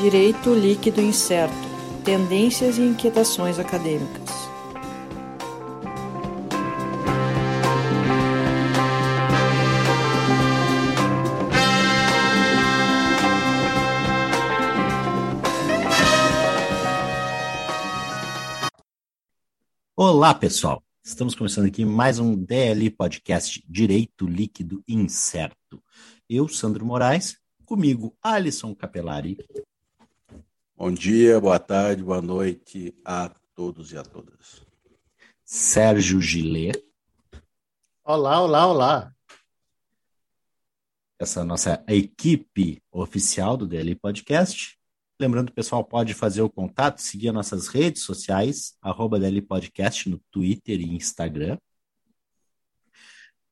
Direito líquido incerto. Tendências e inquietações acadêmicas. Olá, pessoal. Estamos começando aqui mais um DLI Podcast Direito Líquido Incerto. Eu, Sandro Moraes, comigo, Alisson Capelari. Bom dia, boa tarde, boa noite a todos e a todas. Sérgio Gilet. Olá, olá, olá. Essa é a nossa equipe oficial do DLI Podcast. Lembrando o pessoal pode fazer o contato, seguir as nossas redes sociais, arroba DLI Podcast no Twitter e Instagram.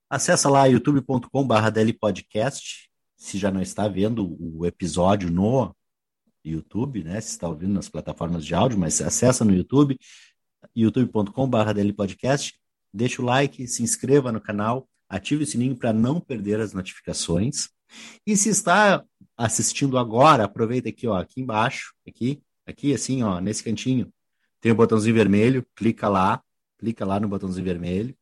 Acesse lá youtube.com.br DLI Podcast, se já não está vendo o episódio no YouTube, né? Se está ouvindo nas plataformas de áudio, mas acessa no YouTube, youtube.com.br DL Podcast, deixa o like, se inscreva no canal, ative o sininho para não perder as notificações. E se está assistindo agora, aproveita aqui, ó, aqui embaixo, aqui, aqui assim, ó, nesse cantinho, tem o um botãozinho vermelho, clica lá, clica lá no botãozinho vermelho,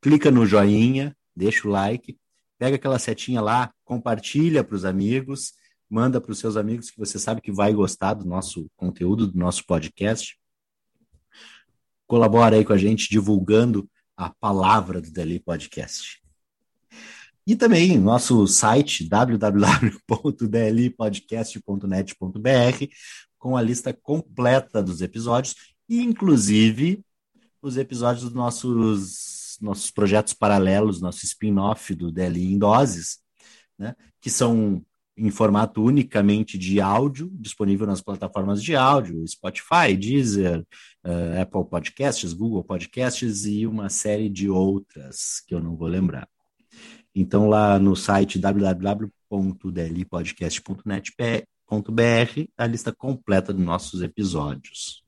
clica no joinha, deixa o like, pega aquela setinha lá, compartilha para os amigos, manda para os seus amigos que você sabe que vai gostar do nosso conteúdo, do nosso podcast. Colabora aí com a gente divulgando a palavra do Deli Podcast. E também nosso site www.dlipodcast.net.br com a lista completa dos episódios inclusive os episódios dos nossos nossos projetos paralelos, nosso spin-off do DLI em doses, né, que são em formato unicamente de áudio, disponível nas plataformas de áudio, Spotify, Deezer, uh, Apple Podcasts, Google Podcasts e uma série de outras que eu não vou lembrar. Então, lá no site www.dlipodcast.net.br, a lista completa dos nossos episódios.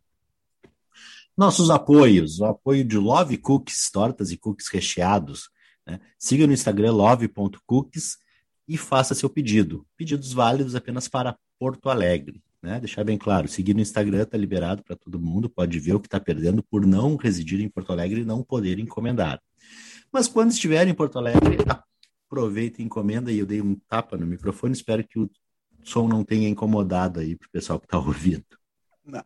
Nossos apoios, o apoio de Love Cookies, tortas e cookies recheados. Né? Siga no Instagram love.cookies e faça seu pedido. Pedidos válidos apenas para Porto Alegre. Né? Deixar bem claro, seguir no Instagram está liberado para todo mundo, pode ver o que está perdendo por não residir em Porto Alegre e não poder encomendar. Mas quando estiver em Porto Alegre, aproveita e encomenda. E eu dei um tapa no microfone, espero que o som não tenha incomodado aí para o pessoal que está ouvindo. Não.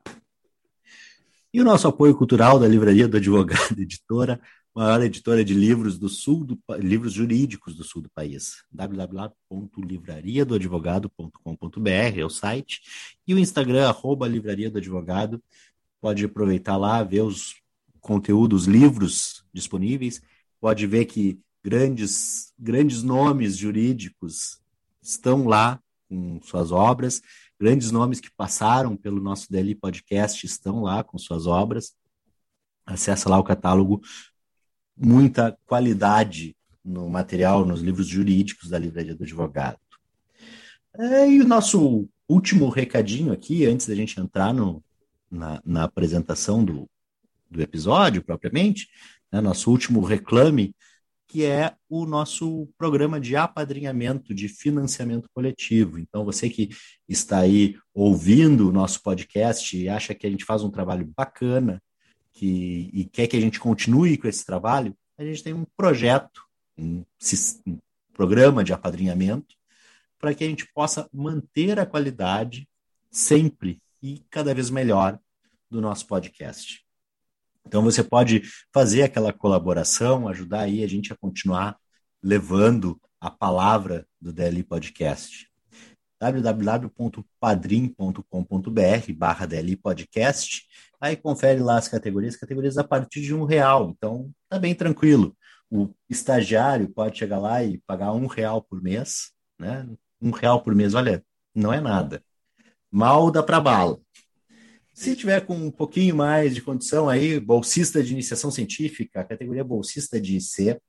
E o nosso apoio cultural da Livraria do Advogado Editora maior editora de livros do sul do livros jurídicos do sul do país. www.livrariadoadvogado.com.br é o site e o Instagram arroba livraria do advogado. Pode aproveitar lá, ver os conteúdos, livros disponíveis. Pode ver que grandes grandes nomes jurídicos estão lá com suas obras. Grandes nomes que passaram pelo nosso Daily Podcast estão lá com suas obras. Acesse lá o catálogo muita qualidade no material, nos livros jurídicos da Livraria do Advogado. É, e o nosso último recadinho aqui, antes da gente entrar no, na, na apresentação do, do episódio propriamente, né, nosso último reclame, que é o nosso programa de apadrinhamento de financiamento coletivo. Então, você que está aí ouvindo o nosso podcast e acha que a gente faz um trabalho bacana, que, e quer que a gente continue com esse trabalho, a gente tem um projeto, um, um programa de apadrinhamento, para que a gente possa manter a qualidade sempre e cada vez melhor do nosso podcast. Então você pode fazer aquela colaboração, ajudar aí a gente a continuar levando a palavra do DLI Podcast. www.padrim.com.br barra DLI Podcast Aí confere lá as categorias, categorias a partir de um real. Então, tá bem tranquilo. O estagiário pode chegar lá e pagar um real por mês, né? Um real por mês, olha, não é nada. Mal dá para bala. Se tiver com um pouquinho mais de condição aí, bolsista de iniciação científica, a categoria bolsista de IC,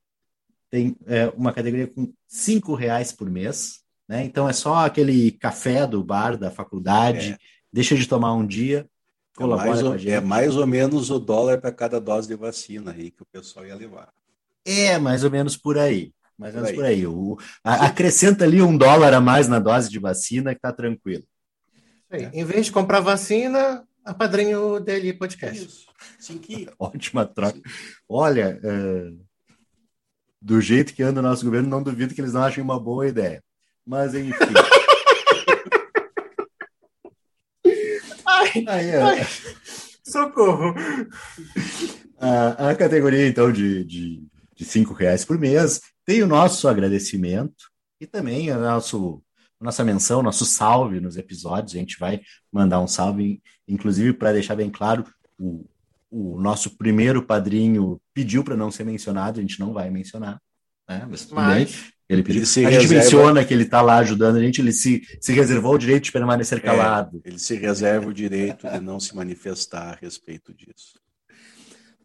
tem é, uma categoria com cinco reais por mês, né? Então é só aquele café do bar da faculdade, é. deixa de tomar um dia, É mais, ou, é mais ou menos o dólar para cada dose de vacina aí que o pessoal ia levar. É, mais ou menos por aí. Mais ou menos por aí. O, a, acrescenta ali um dólar a mais na dose de vacina que tá tranquilo. É. Em vez de comprar vacina, apadrinho o DLI Podcast. Isso. Ótima troca. Olha, é, do jeito que anda o nosso governo, não duvido que eles não achem uma boa ideia. Mas, enfim. ai, ai, ai, socorro! A, a categoria, então, de, de, de cinco reais por mês tem o nosso agradecimento e também o nosso nossa menção, nosso salve nos episódios. A gente vai mandar um salve, inclusive para deixar bem claro, o, o nosso primeiro padrinho pediu para não ser mencionado, a gente não vai mencionar, né? Mas tudo Mas... bem. Ele pediu. Ele a gente menciona que ele está lá ajudando a gente, ele se, se reservou o direito de permanecer é, calado. É, ele se reserva o direito de não se manifestar a respeito disso.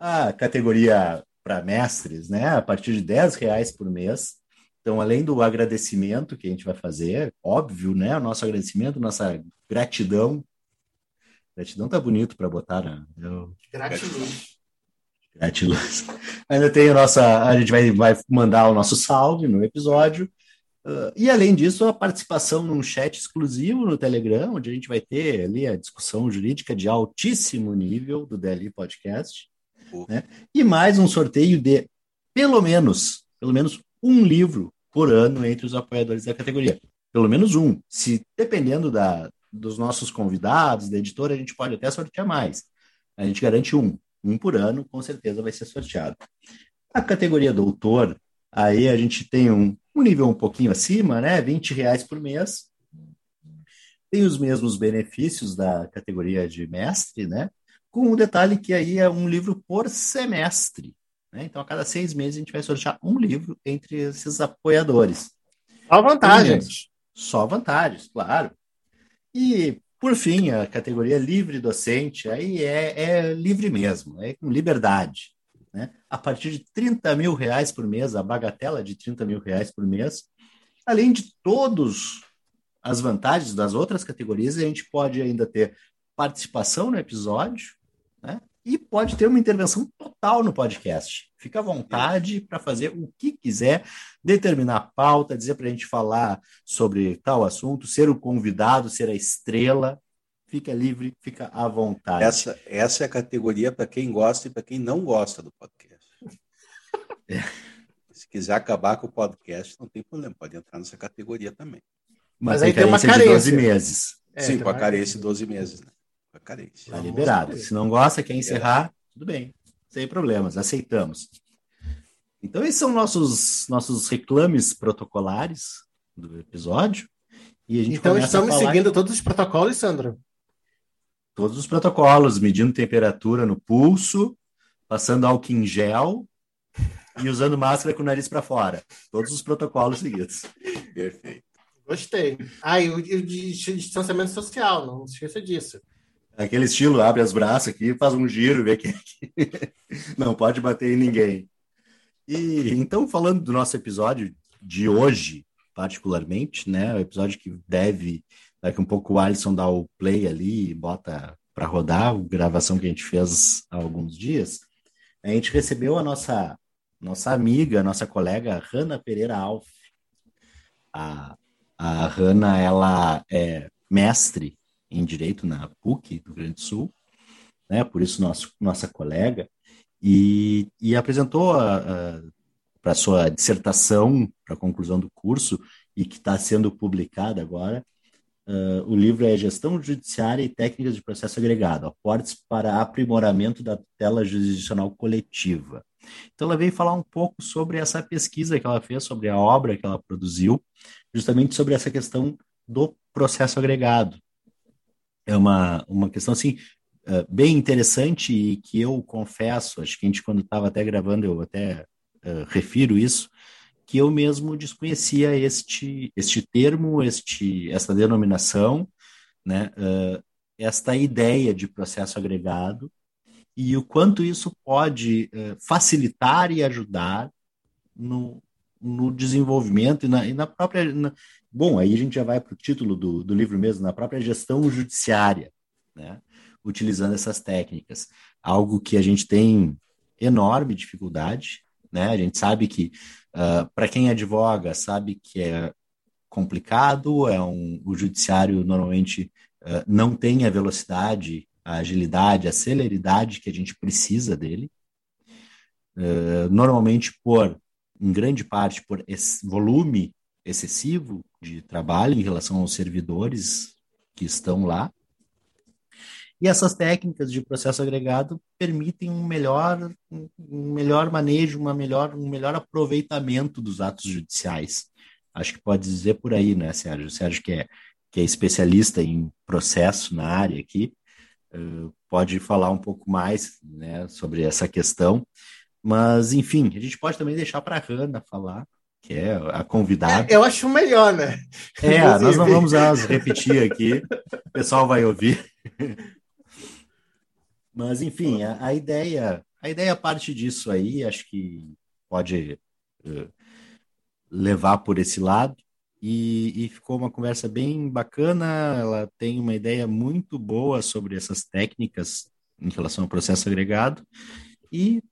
A categoria para mestres, né? A partir de 10 reais por mês. Então, além do agradecimento que a gente vai fazer, óbvio, né? O nosso agradecimento, nossa gratidão Gratidão tá bonito para botar, né? Eu... Gratiluz. Gratiluz. Ainda tem a nossa. A gente vai, vai mandar o nosso salve no episódio. Uh, e além disso, a participação num chat exclusivo no Telegram, onde a gente vai ter ali a discussão jurídica de altíssimo nível do DLI Podcast. Né? E mais um sorteio de pelo menos, pelo menos um livro por ano entre os apoiadores da categoria. Pelo menos um. Se dependendo da, dos nossos convidados, da editora, a gente pode até sortear mais. A gente garante um. Um por ano, com certeza vai ser sorteado. A categoria doutor, aí a gente tem um, um nível um pouquinho acima, né? 20 reais por mês. Tem os mesmos benefícios da categoria de mestre, né? Com um detalhe que aí é um livro por semestre. Né? Então, a cada seis meses, a gente vai sortear um livro entre esses apoiadores. Só vantagens. Só vantagens, claro. E, por fim, a categoria livre docente, aí é, é livre mesmo, é com liberdade. Né? A partir de 30 mil reais por mês, a bagatela de 30 mil reais por mês, além de todas as vantagens das outras categorias, a gente pode ainda ter participação no episódio? E pode ter uma intervenção total no podcast. Fica à vontade para fazer o que quiser, determinar a pauta, dizer para a gente falar sobre tal assunto, ser o convidado, ser a estrela. Fica livre, fica à vontade. Essa, essa é a categoria para quem gosta e para quem não gosta do podcast. É. Se quiser acabar com o podcast, não tem problema, pode entrar nessa categoria também. Mas, Mas aí tem uma carência. de 12 meses. É, Sim, com a carência de 12 meses. Né? A carência. Está liberado. Se não gosta, quer encerrar, tudo bem. Sem problemas, aceitamos. Então, esses são nossos, nossos reclames protocolares do episódio. E a gente então, estamos seguindo todos os protocolos, Sandro? Todos os protocolos, medindo temperatura no pulso, passando álcool em gel e usando máscara com o nariz para fora. Todos os protocolos seguidos. Perfeito. Gostei. Ah, e o distanciamento social, não se esqueça disso. Aquele estilo, abre as braças aqui, faz um giro, vê quem é não pode bater em ninguém. E então, falando do nosso episódio de hoje, particularmente, né? O episódio que deve, daqui um pouco o Alisson dá o play ali e bota para rodar, a gravação que a gente fez há alguns dias. A gente recebeu a nossa nossa amiga, nossa colega Hanna Pereira Alf. A, a Hanna, ela é mestre em Direito na PUC do Rio Grande do Sul, né, por isso nosso, nossa colega, e, e apresentou para sua dissertação, para a conclusão do curso, e que está sendo publicada agora, uh, o livro é Gestão Judiciária e Técnicas de Processo Agregado, aportes para aprimoramento da tutela jurisdicional coletiva. Então ela veio falar um pouco sobre essa pesquisa que ela fez, sobre a obra que ela produziu, justamente sobre essa questão do processo agregado, é uma, uma questão assim uh, bem interessante e que eu confesso, acho que a gente quando estava até gravando eu até uh, refiro isso, que eu mesmo desconhecia este este termo, este esta denominação, né, uh, esta ideia de processo agregado e o quanto isso pode facilitar e ajudar no, no desenvolvimento e na, e na própria na, Bom, aí a gente já vai para o título do, do livro mesmo, na própria gestão judiciária, né? utilizando essas técnicas. Algo que a gente tem enorme dificuldade, né? A gente sabe que, uh, para quem advoga, sabe que é complicado, é um, o judiciário normalmente uh, não tem a velocidade, a agilidade, a celeridade que a gente precisa dele. Uh, normalmente por, em grande parte, por esse volume excessivo de trabalho em relação aos servidores que estão lá. E essas técnicas de processo agregado permitem um melhor, um melhor manejo, uma melhor, um melhor aproveitamento dos atos judiciais. Acho que pode dizer por aí, né, Sérgio? Sérgio, que é, que é especialista em processo na área aqui, pode falar um pouco mais né, sobre essa questão. Mas, enfim, a gente pode também deixar para a Hanna falar, que é a convidada. É, eu acho melhor, né? É, Inclusive. nós não vamos as repetir aqui, o pessoal vai ouvir. Mas, enfim, a, a, ideia, a ideia parte disso aí, acho que pode uh, levar por esse lado. E, e, ficou uma conversa bem bacana. Ela tem uma ideia muito boa sobre essas técnicas em relação ao processo agregado. E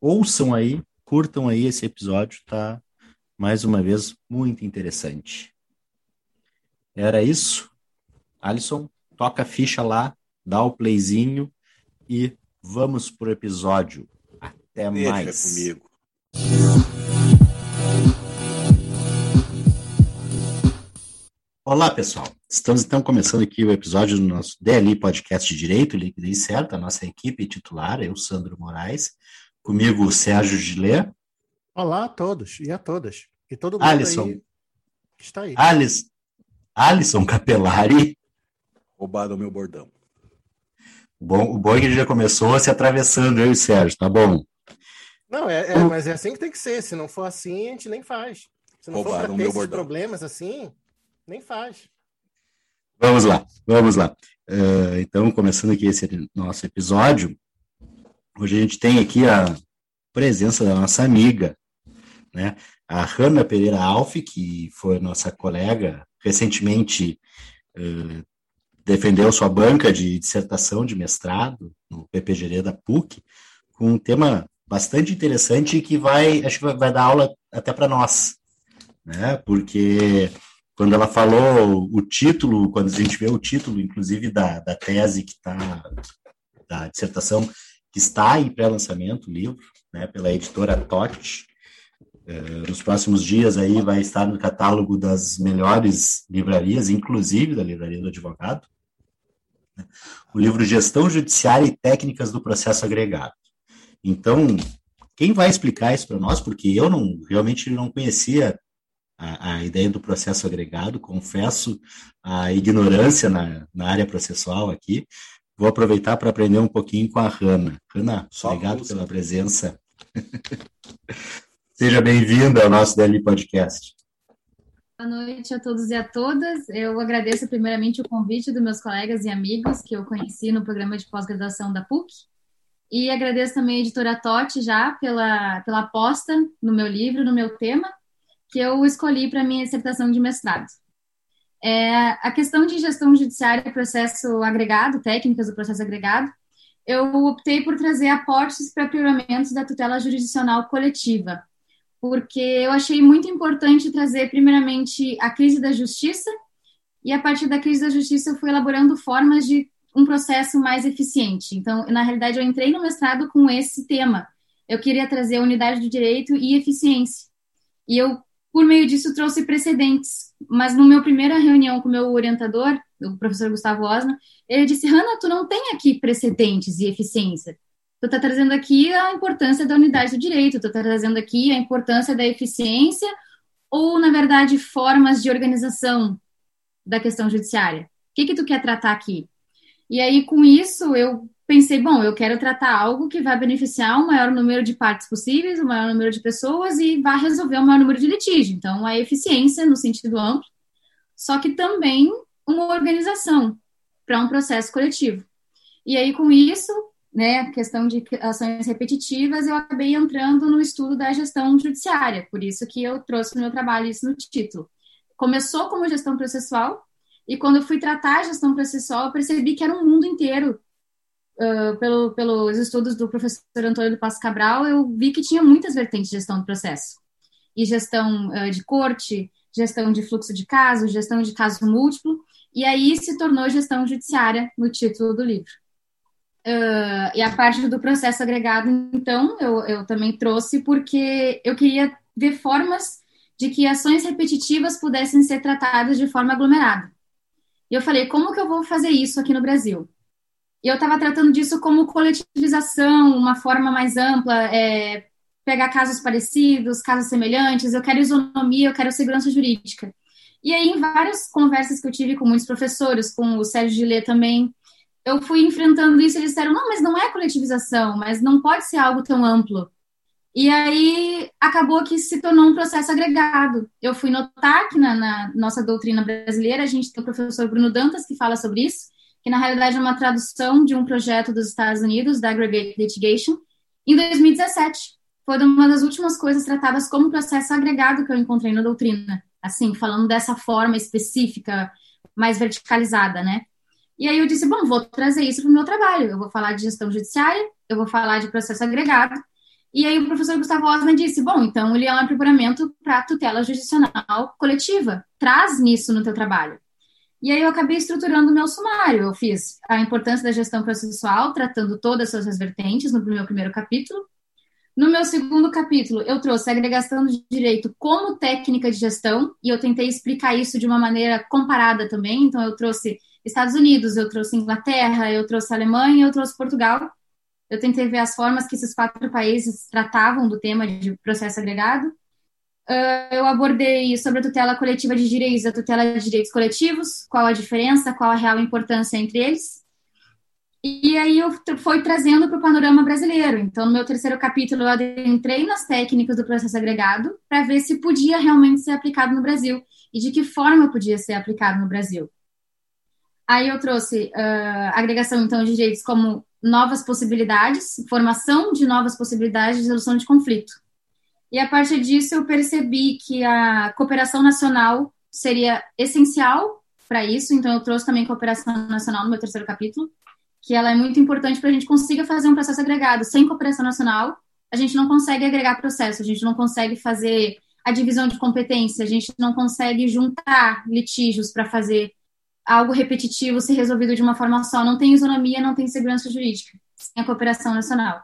ouçam aí, curtam aí esse episódio, tá? Mais uma vez, muito interessante. Era isso. Alisson, toca a ficha lá, dá o playzinho e vamos pro episódio. Até Deixa mais. comigo. Olá, pessoal. Estamos então começando aqui o episódio do nosso DLI Podcast de Direito, Liquidez Certa, a nossa equipe titular, eu, Sandro Moraes, comigo o Sérgio Gilê. Olá a todos e a todas. E todo mundo Alisson. aí está aí. Alisson, Alisson Capelari. Roubaram o meu bordão. Bom, o bom é que ele já começou se atravessando, eu e o Sérgio, tá bom? Não, é, é, mas é assim que tem que ser. Se não for assim, a gente nem faz. Se não Roubaram for para ter esses problemas assim, nem faz. Vamos lá, vamos lá. Uh, então, começando aqui esse nosso episódio, hoje a gente tem aqui a presença da nossa amiga, né? A Hanna Pereira Alf, que foi nossa colega, recentemente uh, defendeu sua banca de dissertação de mestrado no PPGD da PUC, com um tema bastante interessante que vai, acho que vai dar aula até para nós, né? Porque quando ela falou o título, quando a gente vê o título, inclusive da, da tese que está, da dissertação que está em pré-lançamento, o livro, né, pela editora TOT, nos próximos dias aí vai estar no catálogo das melhores livrarias, inclusive da Livraria do Advogado, o livro Gestão Judiciária e Técnicas do Processo Agregado. Então, quem vai explicar isso para nós, porque eu não realmente não conhecia a, a, ideia do processo agregado, confesso a ignorância na, na área processual aqui. Vou aproveitar para aprender um pouquinho com a Hanna. Hanna, obrigado pela presença. Seja bem-vinda ao nosso DL Podcast. Boa noite a todos e a todas. Eu agradeço primeiramente o convite dos meus colegas e amigos que eu conheci no programa de pós-graduação da PUC. E agradeço também a editora Totti já pela, pela aposta no meu livro, no meu tema, que eu escolhi para minha dissertação de mestrado. É, a questão de gestão judiciária e processo agregado, técnicas do processo agregado, eu optei por trazer aportes para aprimoramentos da tutela jurisdicional coletiva, porque eu achei muito importante trazer, primeiramente, a crise da justiça, e a partir da crise da justiça eu fui elaborando formas de um processo mais eficiente. Então, na realidade, eu entrei no mestrado com esse tema. Eu queria trazer unidade do direito e eficiência. E eu, por meio disso, trouxe precedentes. Mas no meu primeira reunião com o meu orientador, o professor Gustavo Osna, ele disse: Hanna, tu não tem aqui precedentes e eficiência tu está trazendo aqui a importância da unidade do direito, tu está trazendo aqui a importância da eficiência ou, na verdade, formas de organização da questão judiciária? O que que tu quer tratar aqui? E aí, com isso, eu pensei, bom, eu quero tratar algo que vai beneficiar o maior número de partes possíveis, o maior número de pessoas e vai resolver o maior número de litígios. Então, a eficiência no sentido amplo, só que também uma organização para um processo coletivo. E aí, com isso, né, a questão de ações repetitivas, eu acabei entrando no estudo da gestão judiciária, por isso que eu trouxe no meu trabalho isso no título. Começou como gestão processual, e quando eu fui tratar a gestão processual, eu percebi que era um mundo inteiro uh, pelo, pelos estudos do professor Antônio do Passo Cabral, eu vi que tinha muitas vertentes de gestão do processo. E gestão uh, de corte, gestão de fluxo de casos, gestão de caso múltiplo, e aí se tornou gestão judiciária no título do livro. Uh, e a parte do processo agregado, então, eu, eu também trouxe porque eu queria ver formas de que ações repetitivas pudessem ser tratadas de forma aglomerada. E eu falei, como que eu vou fazer isso aqui no Brasil? E eu estava tratando disso como coletivização, uma forma mais ampla, é, pegar casos parecidos, casos semelhantes, eu quero isonomia, eu quero segurança jurídica. E aí, em várias conversas que eu tive com muitos professores, com o Sérgio Gillet também, eu fui enfrentando isso, eles disseram, não, mas não é coletivização, mas não pode ser algo tão amplo. E aí acabou que se tornou um processo agregado. Eu fui notar que na, na, nossa doutrina brasileira a gente tem o professor Bruno Dantas que fala sobre isso, que na realidade é uma tradução de um projeto dos Estados Unidos, da Aggregate Litigation, em 2017. Foi uma das últimas coisas tratadas como processo agregado que eu encontrei na doutrina, assim, falando dessa forma específica, mais verticalizada, né? E aí eu disse, bom, vou trazer isso para o meu trabalho. Eu vou falar de gestão judiciária, eu vou falar de processo agregado, e aí o professor Gustavo Osman disse, bom, então ele é um aprimoramento para tutela judicial coletiva. Traz nisso no teu trabalho. E aí eu acabei estruturando o meu sumário. Eu fiz a importância da gestão processual, tratando todas as suas vertentes no meu primeiro capítulo. No meu segundo capítulo, eu trouxe a agregação de direito como técnica de gestão, e eu tentei explicar isso de uma maneira comparada também. Então, eu trouxe Estados Unidos, eu trouxe Inglaterra, eu trouxe Alemanha, eu trouxe Portugal, eu tentei ver as formas que esses quatro países tratavam do tema de processo agregado. Uh, eu abordei sobre a tutela coletiva de direitos, a tutela de direitos coletivos, qual a diferença, qual a real importância entre eles. E aí eu fui trazendo para o panorama brasileiro. Então, no meu terceiro capítulo, eu entrei nas técnicas do processo agregado para ver se podia realmente ser aplicado no Brasil e de que forma podia ser aplicado no Brasil. Aí eu trouxe uh, agregação, então, de direitos como novas possibilidades, formação de novas possibilidades de resolução de conflito. E a partir disso eu percebi que a cooperação nacional seria essencial para isso, então eu trouxe também cooperação nacional no meu terceiro capítulo, que ela é muito importante para a gente consiga fazer um processo agregado. Sem cooperação nacional, a gente não consegue agregar processo, a gente não consegue fazer a divisão de competência, a gente não consegue juntar litígios para fazer algo repetitivo ser resolvido de uma forma só. Não tem isonomia, não tem segurança jurídica, sem a cooperação nacional.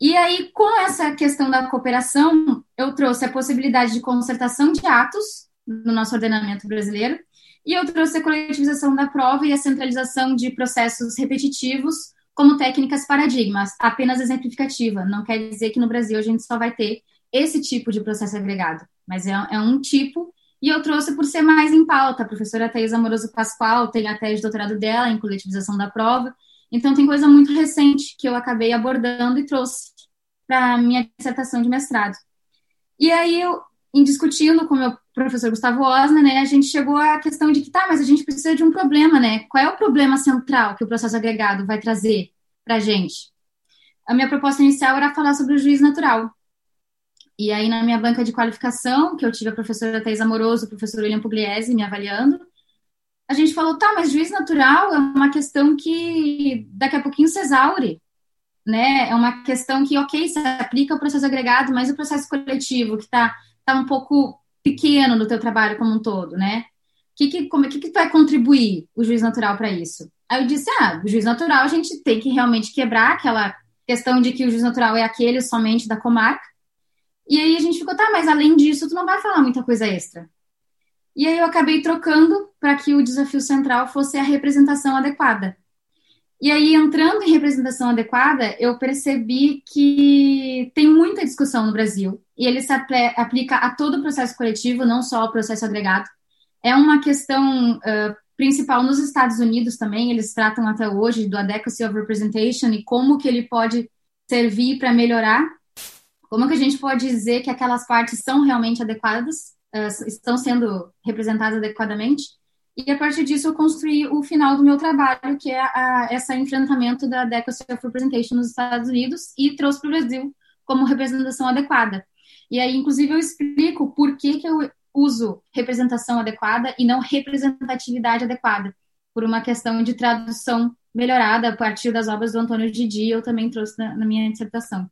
E aí, com essa questão da cooperação, eu trouxe a possibilidade de concertação de atos no nosso ordenamento brasileiro, e eu trouxe a coletivização da prova e a centralização de processos repetitivos como técnicas paradigmas, apenas exemplificativa. Não quer dizer que no Brasil a gente só vai ter esse tipo de processo agregado, mas é, é um tipo e eu trouxe por ser mais em pauta. A professora Thais Amoroso Pascoal tem a tese de doutorado dela em coletivização da prova. Então, tem coisa muito recente que eu acabei abordando e trouxe para minha dissertação de mestrado. E aí, eu, em discutindo com o meu professor Gustavo Osna, né, a gente chegou à questão de que, tá, mas a gente precisa de um problema, né? Qual é o problema central que o processo agregado vai trazer para a gente? A minha proposta inicial era falar sobre o juiz natural, e aí, na minha banca de qualificação, que eu tive a professora Thais Amoroso, o professor William Pugliese me avaliando, a gente falou, tá, mas juiz natural é uma questão que daqui a pouquinho se exaure, né? É uma questão que, ok, se aplica o processo agregado, mas o processo coletivo, que está tá um pouco pequeno no teu trabalho como um todo, né? O que, que, como, que, que vai contribuir o juiz natural para isso? Aí eu disse, ah, o juiz natural a gente tem que realmente quebrar aquela questão de que o juiz natural é aquele somente da comarca, e aí a gente ficou, tá, mas além disso, tu não vai falar muita coisa extra. E aí eu acabei trocando para que o desafio central fosse a representação adequada. E aí, entrando em representação adequada, eu percebi que tem muita discussão no Brasil e ele se aplica a todo o processo coletivo, não só ao processo agregado. É uma questão uh, principal nos Estados Unidos também, eles tratam até hoje do adequacy of representation e como que ele pode servir para melhorar como que a gente pode dizer que aquelas partes são realmente adequadas, uh, estão sendo representadas adequadamente? E a partir disso eu construí o final do meu trabalho, que é a, esse enfrentamento da Adequacy of Representation nos Estados Unidos e trouxe para o Brasil como representação adequada. E aí, inclusive, eu explico por que, que eu uso representação adequada e não representatividade adequada, por uma questão de tradução melhorada a partir das obras do Antônio Didi, eu também trouxe na, na minha dissertação.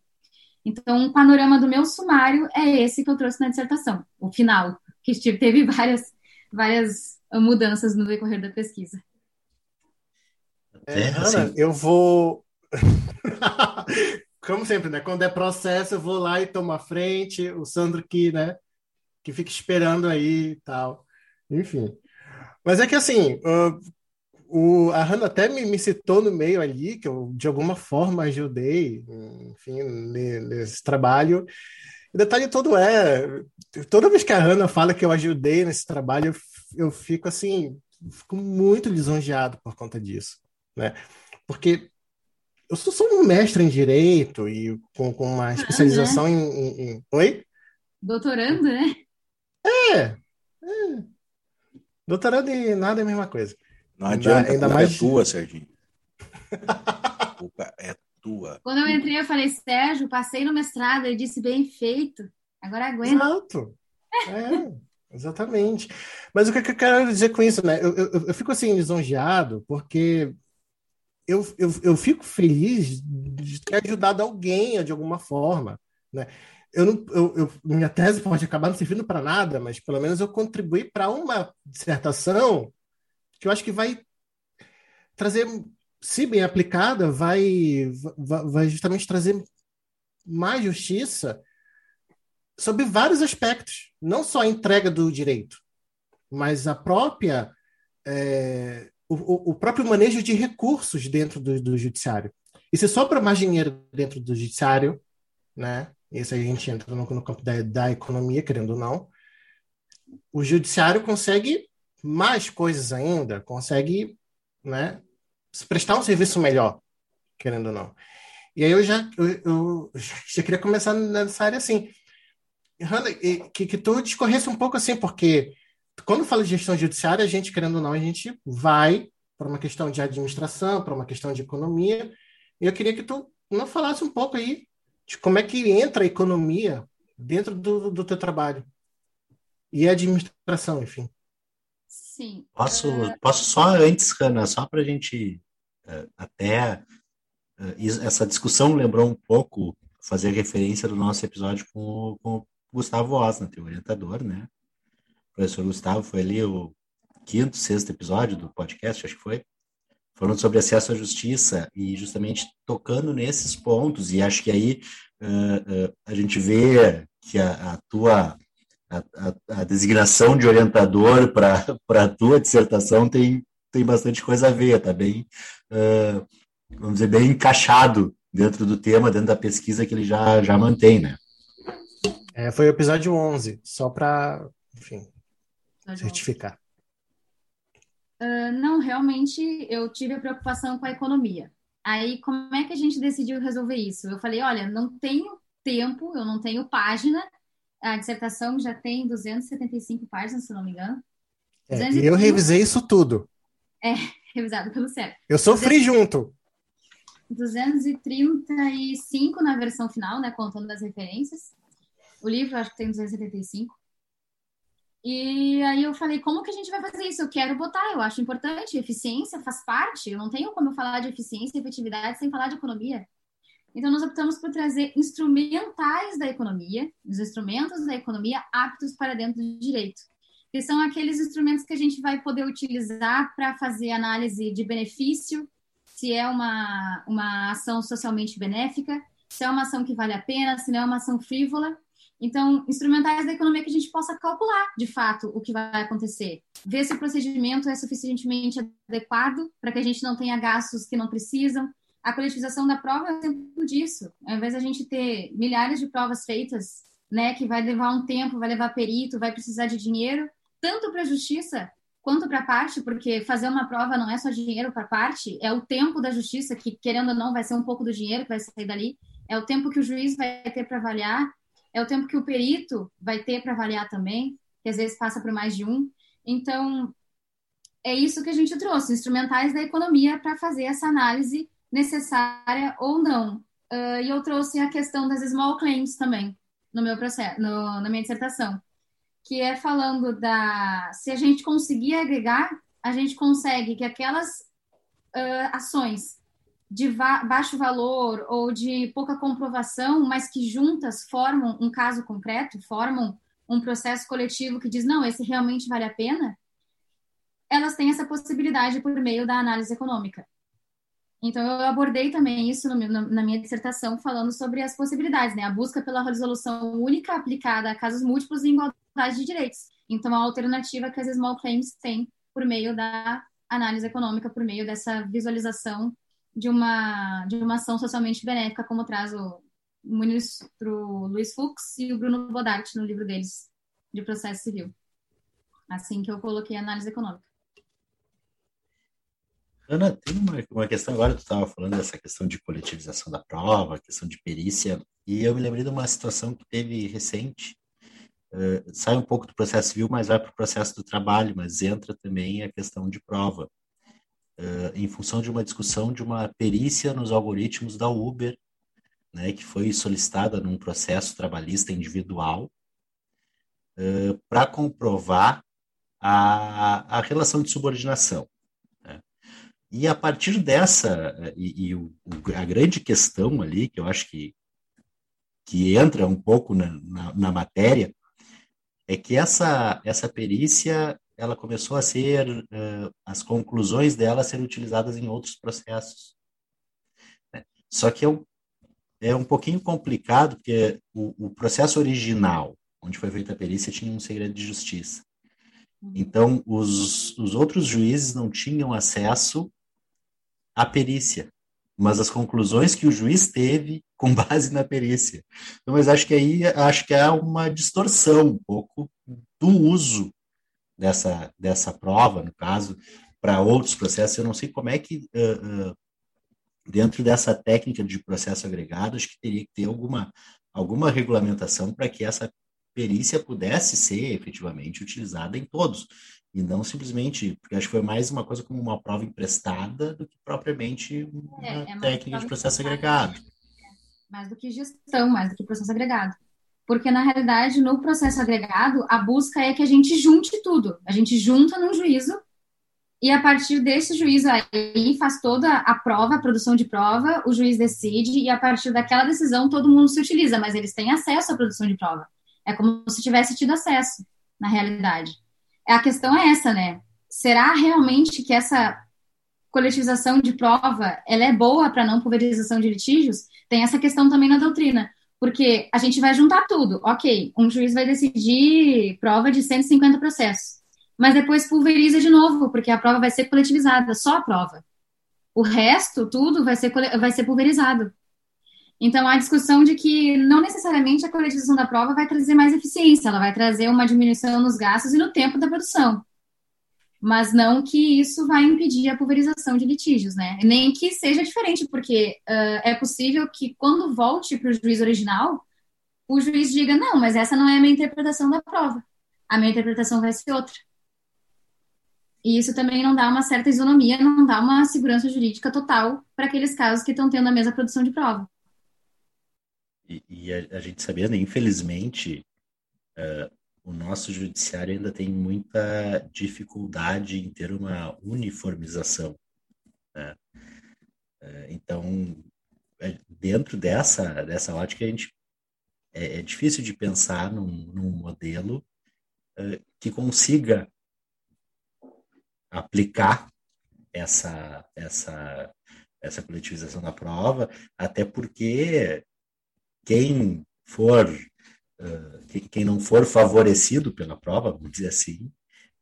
Então, um panorama do meu sumário é esse que eu trouxe na dissertação, o final, que teve várias, várias mudanças no decorrer da pesquisa. É, Ana, eu vou. Como sempre, né? Quando é processo, eu vou lá e tomo a frente. O Sandro que, né? Que fica esperando aí e tal. Enfim. Mas é que assim, uh, o, a Hannah até me, me, citou no meio ali, que eu de alguma forma ajudei, enfim, nesse trabalho. O detalhe todo é, toda vez que a Hannah fala que eu ajudei nesse trabalho, eu, eu fico assim, fico muito lisonjeado por conta disso, né? Porque eu sou, um mestre em direito e com, com uma especialização em, em, em, Oi? Doutorando, né? É, é. Doutorando e nada é a mesma coisa. Não adianta, ainda, ainda mais... é tua, Serginho. a culpa é tua. Quando eu entrei, eu falei, Sérgio, passei no mestrado, ele disse bem feito. Agora aguenta. Exato. É, exatamente. Mas o que eu quero dizer com isso, né? Eu, eu, eu fico assim, lisonjeado, porque eu, eu, eu fico feliz de ter ajudado alguém de alguma forma, né? Eu não, eu, eu, minha tese pode acabar não servindo para nada, mas pelo menos eu contribuí para uma dissertação que eu acho que vai trazer, se bem aplicada, vai, vai justamente trazer mais justiça sobre vários aspectos, não só a entrega do direito, mas a própria é, o, o, próprio manejo de recursos dentro do, do judiciário. E se sobra mais dinheiro dentro do judiciário, né? Esse a gente entra no, no campo da, da economia, querendo ou não. O judiciário consegue mais coisas ainda, consegue né, prestar um serviço melhor, querendo ou não. E aí eu já, eu, eu já queria começar nessa área assim. Hanna, que, que tu discorresse um pouco assim, porque quando fala de gestão judiciária, a gente, querendo ou não, a gente vai para uma questão de administração, para uma questão de economia. E eu queria que tu não falasse um pouco aí de como é que entra a economia dentro do, do teu trabalho. E a administração, enfim. Sim. Posso, uh... posso só antes, Hanna, só para a gente uh, até uh, essa discussão lembrou um pouco fazer referência do nosso episódio com, com o Gustavo Osna, teu orientador, né? O professor Gustavo foi ali o quinto, sexto episódio do podcast, acho que foi, falando sobre acesso à justiça e justamente tocando nesses pontos. E acho que aí a gente vê que a, a tua a, a, a designação de orientador para a tua dissertação tem, tem bastante coisa a ver, tá bem, uh, vamos dizer, bem encaixado dentro do tema, dentro da pesquisa que ele já, já mantém, né? É, foi o episódio 11, só para, enfim, certificar. Uh, não, realmente eu tive a preocupação com a economia. Aí, como é que a gente decidiu resolver isso? Eu falei, olha, não tenho tempo, eu não tenho página, a dissertação já tem 275 páginas, se não me engano. É, e eu revisei isso tudo. É, revisado pelo Sérgio. Eu sofri 200... junto. 235 na versão final, né, contando as referências. O livro acho que tem 275. E aí eu falei, como que a gente vai fazer isso? Eu quero botar, eu acho importante, eficiência faz parte. Eu não tenho como falar de eficiência e efetividade sem falar de economia. Então, nós optamos por trazer instrumentais da economia, os instrumentos da economia aptos para dentro do direito, que são aqueles instrumentos que a gente vai poder utilizar para fazer análise de benefício, se é uma, uma ação socialmente benéfica, se é uma ação que vale a pena, se não é uma ação frívola. Então, instrumentais da economia que a gente possa calcular, de fato, o que vai acontecer. Ver se o procedimento é suficientemente adequado para que a gente não tenha gastos que não precisam, a coletivização da prova é exemplo disso. Ao invés da gente ter milhares de provas feitas, né, que vai levar um tempo, vai levar perito, vai precisar de dinheiro, tanto para a justiça quanto para a parte, porque fazer uma prova não é só dinheiro para a parte, é o tempo da justiça, que querendo ou não vai ser um pouco do dinheiro que vai sair dali, é o tempo que o juiz vai ter para avaliar, é o tempo que o perito vai ter para avaliar também, que às vezes passa por mais de um. Então, é isso que a gente trouxe, instrumentais da economia para fazer essa análise necessária ou não. Uh, e eu trouxe a questão das small claims também no meu processo, no, na minha dissertação, que é falando da se a gente conseguir agregar, a gente consegue que aquelas uh, ações de va baixo valor ou de pouca comprovação, mas que juntas formam um caso concreto, formam um processo coletivo que diz, não, esse realmente vale a pena, elas têm essa possibilidade por meio da análise econômica. Então, eu abordei também isso no, na minha dissertação, falando sobre as possibilidades, né? A busca pela resolução única aplicada a casos múltiplos e igualdade de direitos. Então, a alternativa que as small claims têm por meio da análise econômica, por meio dessa visualização de uma, de uma ação socialmente benéfica, como traz o ministro Luiz Fux e o Bruno Bodart no livro deles, de processo civil. Assim que eu coloquei a análise econômica. Ana, tem uma, uma questão agora, tu estava falando dessa questão de coletivização da prova, questão de perícia, e eu me lembrei de uma situação que teve recente, uh, sai um pouco do processo civil, mas vai para o processo do trabalho, mas entra também a questão de prova uh, em função de uma discussão de uma perícia nos algoritmos da Uber, né, que foi solicitada num processo trabalhista individual uh, para comprovar a, a relação de subordinação. E a partir dessa, e, e o, a grande questão ali, que eu acho que, que entra um pouco na, na, na matéria, é que essa, essa perícia ela começou a ser, uh, as conclusões dela serem utilizadas em outros processos. Né? Só que é um, é um pouquinho complicado, porque o, o, processo original, onde foi feita a perícia, tinha um segredo de justiça. Uhum. Então, os, os outros juízes não tinham acesso à perícia, mas as conclusões que o juiz teve com base na perícia. Então, mas acho que aí acho que há uma distorção um pouco do uso dessa, dessa prova, no caso, para outros processos. Eu não sei como é que, uh, uh, dentro dessa técnica de processo agregado, acho que teria que ter alguma, alguma regulamentação para que essa perícia pudesse ser efetivamente utilizada em todos. E não simplesmente, porque acho que foi mais uma coisa como uma prova emprestada do que propriamente uma é, é técnica de processo agregado. Mais do que gestão, mais do que processo agregado. Porque, na realidade, no processo agregado, a busca é que a gente junte tudo. A gente junta num juízo e, a partir desse juízo aí, faz toda a prova, a produção de prova, o juiz decide e, a partir daquela decisão, todo mundo se utiliza, mas eles têm acesso à produção de prova. É como se tivesse tido acesso, na realidade. A questão é essa, né? Será realmente que essa coletivização de prova ela é boa para não pulverização de litígios? Tem essa questão também na doutrina porque a gente vai juntar tudo. Ok, um juiz vai decidir prova de 150 processos, mas depois pulveriza de novo, porque a prova vai ser coletivizada, só a prova. O resto, tudo, vai ser, vai ser pulverizado. Então, a discussão de que não necessariamente a coletivização da prova vai trazer mais eficiência, ela vai trazer uma diminuição nos gastos e no tempo da produção mas não que isso vai impedir a pulverização de litígios, né? Nem que seja diferente, porque uh, é possível que quando volte para o juiz original, o juiz diga, não, mas essa não é a minha interpretação da prova, a minha interpretação vai ser outra. E isso também não dá uma certa isonomia, não dá uma segurança jurídica total para aqueles casos que estão tendo a mesma produção de prova. E, e a, a, gente sabia, né, infelizmente, uh, o nosso judiciário ainda tem muita dificuldade em ter uma uniformização. Né? É, então, é, dentro dessa, dessa ótica, a gente, é, é difícil de pensar num, num modelo uh, que consiga aplicar essa, essa, essa coletivização da prova, até porque quem for quem não for favorecido pela prova, vamos dizer assim,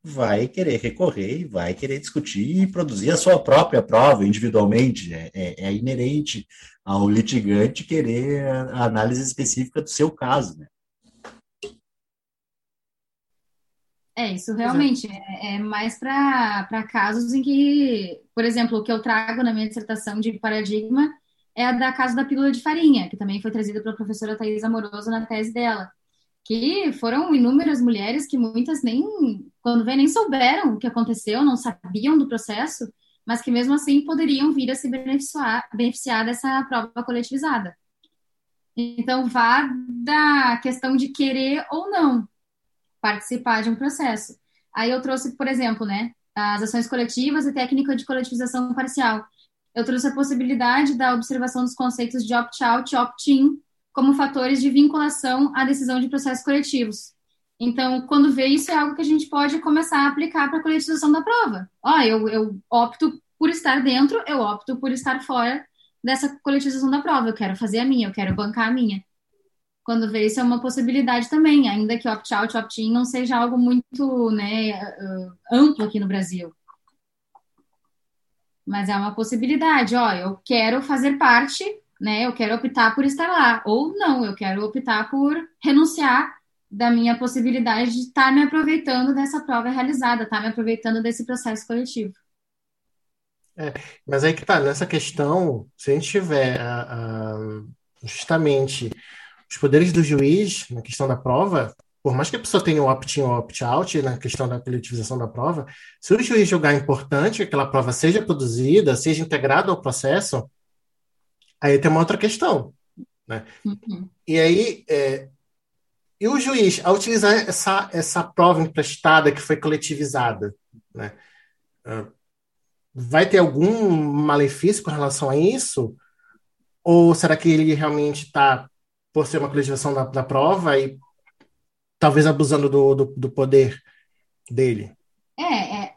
vai querer recorrer e vai querer discutir e produzir a sua própria prova individualmente. É, é, é inerente ao litigante querer a análise específica do seu caso, né? É, isso realmente é, é mais para casos em que, por exemplo, o que eu trago na minha dissertação de paradigma é a da casa da pílula de farinha, que também foi trazida pela professora Thais Amoroso na tese dela que foram inúmeras mulheres que muitas nem, quando vem, nem souberam o que aconteceu, não sabiam do processo, mas que mesmo assim poderiam vir a se beneficiar, beneficiar dessa prova coletivizada. Então, vá da questão de querer ou não participar de um processo. Aí eu trouxe, por exemplo, né, as ações coletivas e técnica de coletivização parcial. Eu trouxe a possibilidade da observação dos conceitos de opt-out e opt-in como fatores de vinculação à decisão de processos coletivos. Então, quando vê isso, é algo que a gente pode começar a aplicar para a coletivização da prova. Ó, eu, eu opto por estar dentro, eu opto por estar fora dessa coletivização da prova. Eu quero fazer a minha, eu quero bancar a minha. Quando vê isso é uma possibilidade também, ainda que opt-out, opt-in não seja algo muito né, amplo aqui no Brasil. Mas é uma possibilidade, ó, eu quero fazer parte, né? Eu quero optar por estar lá, ou não, eu quero optar por renunciar da minha possibilidade de estar me aproveitando dessa prova realizada, estar me aproveitando desse processo coletivo. É, mas aí que tá, nessa questão, se a gente tiver a, a, justamente os poderes do juiz na questão da prova, por mais que a pessoa tenha o opt-in ou opt-out na questão da coletivização da prova, se o juiz julgar importante que aquela prova seja produzida, seja integrada ao processo, aí tem uma outra questão. Né? Uhum. E aí, é, e o juiz, ao utilizar essa, essa prova emprestada que foi coletivizada, né, vai ter algum malefício com relação a isso? Ou será que ele realmente está, por ser uma coletivização da, da prova, e talvez abusando do, do, do poder dele? É, é,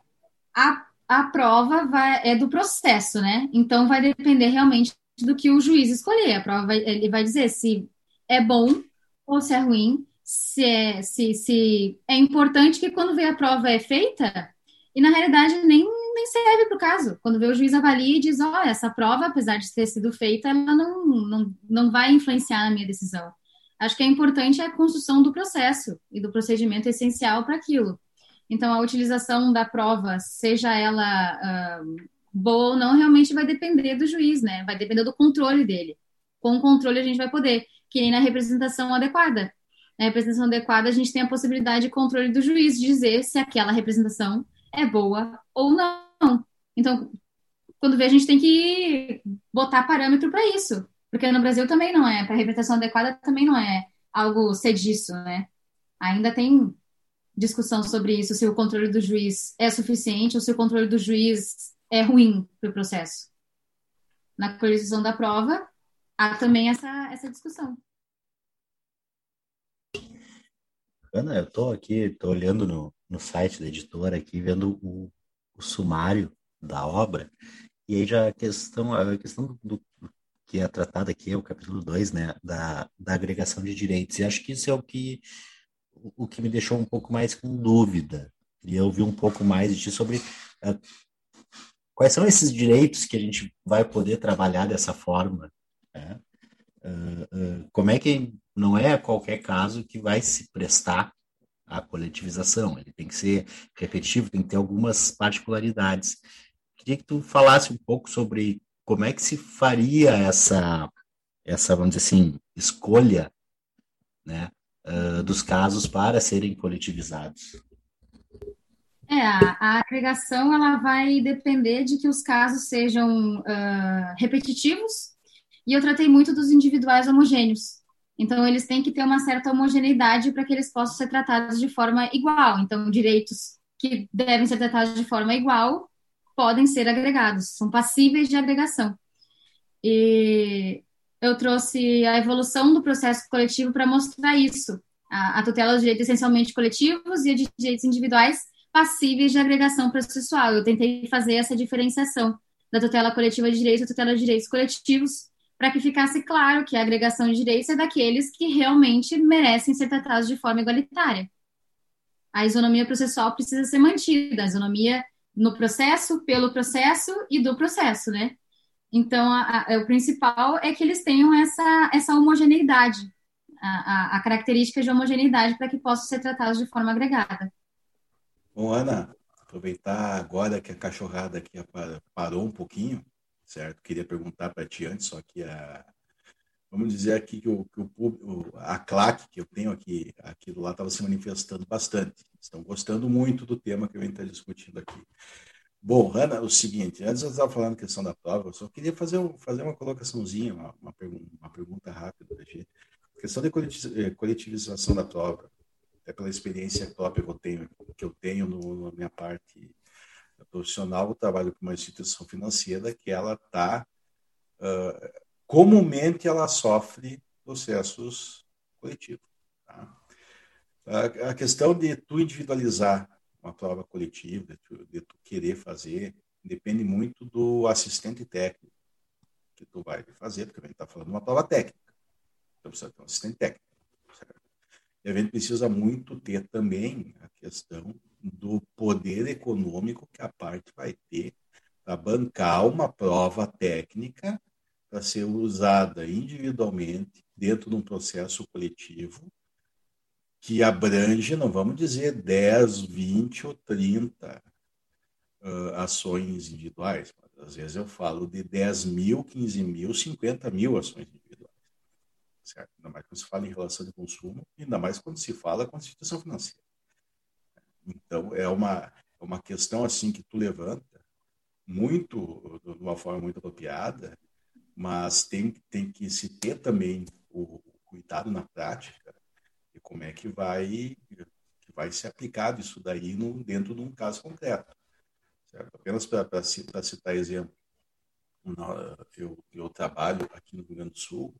a, a prova vai, é do processo, né? Então vai depender realmente do que o juiz escolher. A prova vai, ele vai dizer se é bom ou se é ruim se é, se, se é importante que quando vê a prova é feita, e na realidade nem, nem serve para o caso. Quando vê o juiz avalia e diz, ó, oh, essa prova, apesar de ter sido feita, ela não, não, não vai influenciar na minha decisão. Acho que é importante a construção do processo e do procedimento essencial para aquilo. Então, a utilização da prova, seja ela uh, boa ou não, realmente vai depender do juiz, né? Vai depender do controle dele. Com o controle, a gente vai poder, que nem na representação adequada na representação adequada, a gente tem a possibilidade de controle do juiz dizer se aquela representação é boa ou não. Então, quando vê, a gente tem que botar parâmetro para isso. Porque no Brasil também não é, para representação adequada também não é algo sediço, né? Ainda tem discussão sobre isso, se o controle do juiz é suficiente ou se o controle do juiz é ruim para o processo. Na coerção da prova, há também essa, essa discussão. Ana, eu estou aqui, estou olhando no, no site da editora aqui, vendo o, o, sumário da obra, e aí já a questão, a questão do, do que é tratada aqui é o capítulo 2, né, da, da agregação de direitos, e acho que isso é o que, o, que me deixou um pouco mais com dúvida. Queria ouvir um pouco mais de sobre uh, quais são esses direitos que a gente vai poder trabalhar dessa forma, né? uh, uh, como é que não é qualquer caso que vai se prestar à coletivização. Ele tem que ser repetitivo, tem que ter algumas particularidades. Queria que tu falasse um pouco sobre como é que se faria essa, essa vamos dizer assim, escolha né, uh, dos casos para serem coletivizados. É, a, a, agregação ela vai depender de que os casos sejam uh, repetitivos e eu tratei muito dos individuais homogêneos. Então, eles têm que ter uma certa homogeneidade para que eles possam ser tratados de forma igual. Então, direitos que devem ser tratados de forma igual podem ser agregados, são passíveis de agregação. E eu trouxe a evolução do processo coletivo para mostrar isso. A, a tutela dos direitos essencialmente coletivos e a de direitos individuais passíveis de agregação processual. Eu tentei fazer essa diferenciação da tutela coletiva de direitos e tutela de direitos coletivos para que ficasse claro que a agregação de direitos é daqueles que realmente merecem ser tratados de forma igualitária. A isonomia processual precisa ser mantida, a isonomia no processo, pelo processo e do processo, né? Então, a, a, o principal é que eles tenham essa, essa homogeneidade, a, a característica de homogeneidade para que possam ser tratados de forma agregada. Bom, Ana, aproveitar agora que a cachorrada aqui parou um pouquinho, certo? Queria perguntar para ti antes, só que a, vamos dizer aqui que, o, que o, a claque que eu tenho aqui, aqui do lado estava se manifestando bastante. Estão gostando muito do tema que a gente está discutindo aqui. Bom, Ana, o seguinte, antes eu estava falando questão da prova, eu só queria fazer, fazer uma colocaçãozinha, uma, uma, pergunta, uma pergunta rápida para gente. A questão da eh, coletivização da prova, é pela experiência própria que eu tenho, que eu tenho no, na minha parte profissional, eu trabalho com uma instituição financeira que ela está, uh, comumente ela sofre processos coletivos. Tá? A, questão de tu individualizar uma prova coletiva, de tu, de tu querer fazer, depende muito do assistente técnico que tu vai fazer, porque a gente está falando de uma prova técnica. Então precisa ter um assistente técnico. Certo? E a gente precisa muito ter também a questão do poder econômico que a parte vai ter para bancar uma prova técnica para ser usada individualmente dentro de um processo coletivo que abrange, não vamos dizer 10, 20 ou 30 uh, ações individuais. Às vezes eu falo de 10 mil, 15 mil, 50 mil ações individuais. Certo? Ainda mais quando se fala em relação de consumo, ainda mais quando se fala com a instituição financeira. Então, é uma, é uma questão assim que tu levanta muito, de uma forma muito apropriada, mas tem, tem que se ter também o, o cuidado na prática e como é que vai, que vai ser aplicado isso daí no, dentro de um caso concreto. Certo? Apenas para citar exemplo, eu, eu trabalho aqui no Rio Grande do Sul,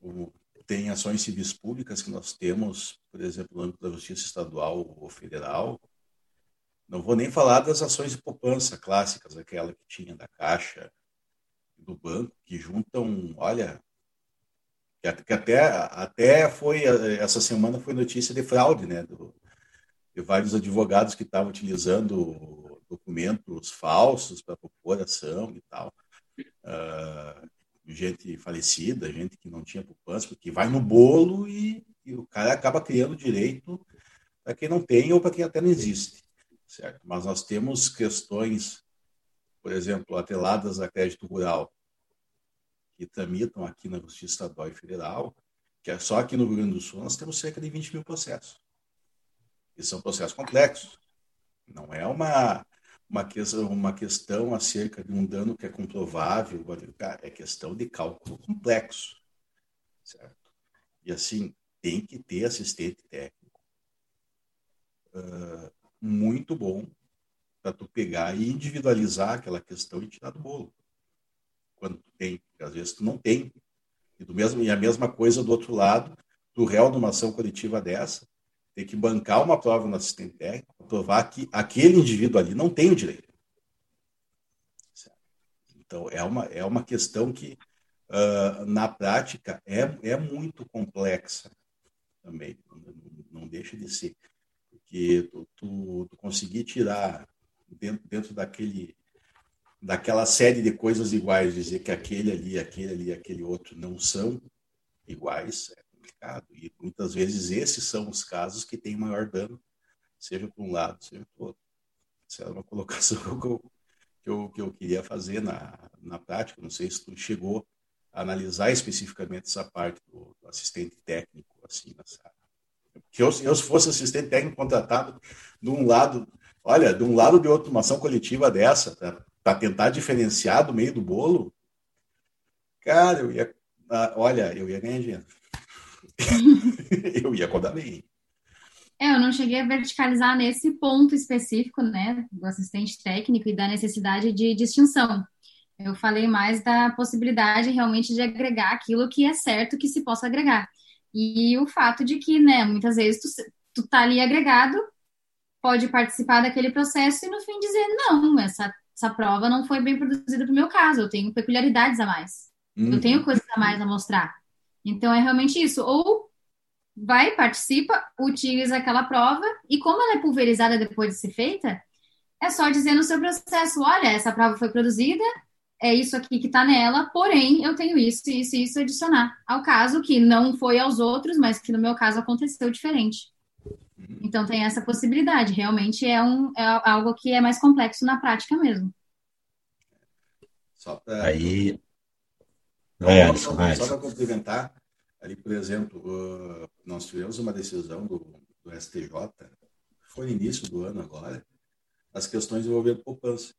o, tem ações civis públicas que nós temos, por exemplo, no âmbito da Justiça Estadual ou Federal. Não vou nem falar das ações de poupança clássicas, aquela que tinha da Caixa, do banco, que juntam, olha, que até, até foi, essa semana foi notícia de fraude, né, do, de vários advogados que estavam utilizando documentos falsos para propor ação e tal. Uh, gente falecida, gente que não tinha poupança, porque vai no bolo e, e o cara acaba criando direito para quem não tem ou para quem até não existe, certo? Mas nós temos questões, por exemplo, atreladas a crédito rural, que tramitam aqui na Justiça Estadual e Federal, que é só aqui no Rio Grande do Sul nós temos cerca de 20 mil processos. E são processos complexos. Não é uma uma questão, uma questão acerca de um dano que é comprovável, é questão de cálculo complexo, certo? E assim, tem que ter assistente técnico uh, muito bom para tu pegar e individualizar aquela questão e tirar do bolo. Quando tu tem, porque às vezes tu não tem. E, do mesmo, e a mesma coisa do outro lado, do réu numa ação coletiva dessa, ter que bancar uma prova no assistente técnico, provar que aquele indivíduo ali não tem o direito. Então, é uma, é uma questão que, uh, na prática, é, é muito complexa também, não, não deixa de ser. Porque tu, tu, tu conseguir tirar dentro, dentro daquele daquela série de coisas iguais, dizer que aquele ali, aquele ali, aquele outro não são iguais, é complicado. E muitas vezes esses são os casos que têm maior dano, seja para um lado, seja para o outro. Essa é uma colocação que eu, que eu, que eu queria fazer na, na prática. Não sei se tu chegou a analisar especificamente essa parte do, do assistente técnico, assim, nessa que eu, eu, se fosse assistente técnico contratado de um lado, olha, de um lado de outra, uma ação coletiva dessa, para tentar diferenciar do meio do bolo, cara, eu ia, ah, olha, eu ia ganhar dinheiro. eu ia cobrar bem. É, eu não cheguei a verticalizar nesse ponto específico, né, do assistente técnico e da necessidade de distinção. Eu falei mais da possibilidade realmente de agregar aquilo que é certo que se possa agregar. E o fato de que, né, muitas vezes tu, tu tá ali agregado, pode participar daquele processo e no fim dizer, não, essa, essa prova não foi bem produzida para o meu caso, eu tenho peculiaridades a mais. Uhum. Eu tenho coisas a mais a mostrar. Então é realmente isso. Ou vai, participa, utiliza aquela prova e como ela é pulverizada depois de ser feita, é só dizer no seu processo, olha, essa prova foi produzida, é isso aqui que está nela, porém eu tenho isso, isso e isso adicionar ao caso que não foi aos outros, mas que no meu caso aconteceu diferente. Então tem essa possibilidade. Realmente é, um, é algo que é mais complexo na prática mesmo. Só pra... Aí é, só, só para complementar, ali, por exemplo, nós tivemos uma decisão do, do STJ, foi no início do ano agora, as questões envolvendo poupança.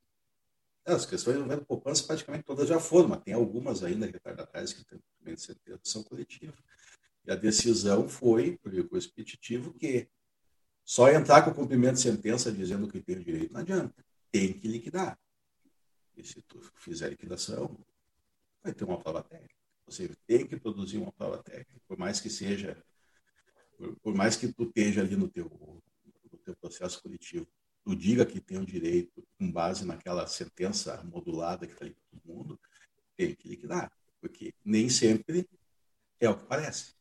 As questões envolvendo poupança praticamente todas já foram, mas tem algumas ainda retardatárias que também de são coletiva. E a decisão foi, por o expeditivo, que só entrar com o cumprimento de sentença dizendo que tem o direito não adianta. tem que liquidar. E se tu fizer liquidação, vai ter uma prova técnica. Você tem que produzir uma prova técnica, por mais que seja, por, mais que tu esteja ali no teu, no teu processo coletivo, tu diga que tem o direito, com base naquela sentença modulada que está ali para todo mundo, tem que liquidar, porque nem sempre é o que parece.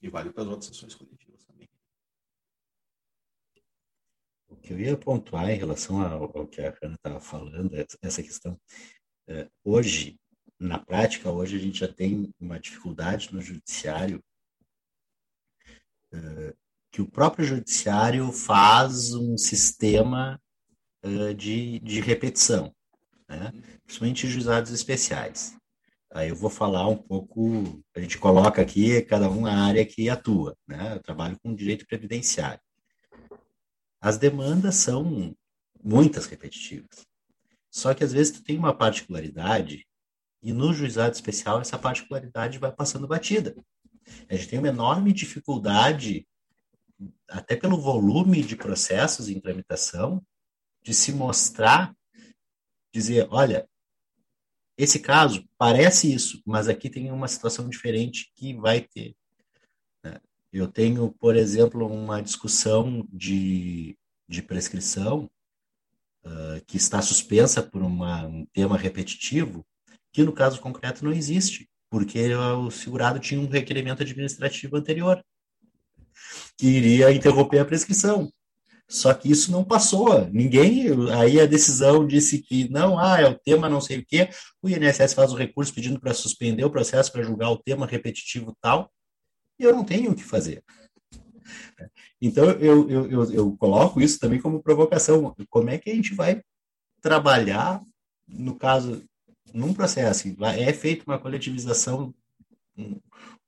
E vale para as outras ações coletivas também. O que eu ia pontuar em relação ao, ao que a Ana estava falando, essa questão, é, hoje, na prática, hoje a gente já tem uma dificuldade no judiciário é, que o próprio judiciário faz um sistema é, de, de repetição, né? principalmente em juizados especiais. Aí eu vou falar um pouco, a gente coloca aqui cada um a área que atua, né? Eu trabalho com direito previdenciário. As demandas são muitas repetitivas. Só que às vezes tu tem uma particularidade e no juizado especial essa particularidade vai passando batida. A gente tem uma enorme dificuldade, até pelo volume de processos em tramitação, de se mostrar, dizer, olha, esse caso parece isso, mas aqui tem uma situação diferente que vai ter. Eu tenho, por exemplo, uma discussão de, de prescrição uh, que está suspensa por uma, um tema repetitivo, que no caso concreto não existe, porque o segurado tinha um requerimento administrativo anterior que iria interromper a prescrição. Só que isso não passou. Ninguém. Aí a decisão disse que não, ah, é o tema não sei o quê. O INSS faz o recurso pedindo para suspender o processo para julgar o tema repetitivo tal. E eu não tenho o que fazer. Então eu, eu, eu, eu coloco isso também como provocação. Como é que a gente vai trabalhar, no caso, num processo? É feita uma coletivização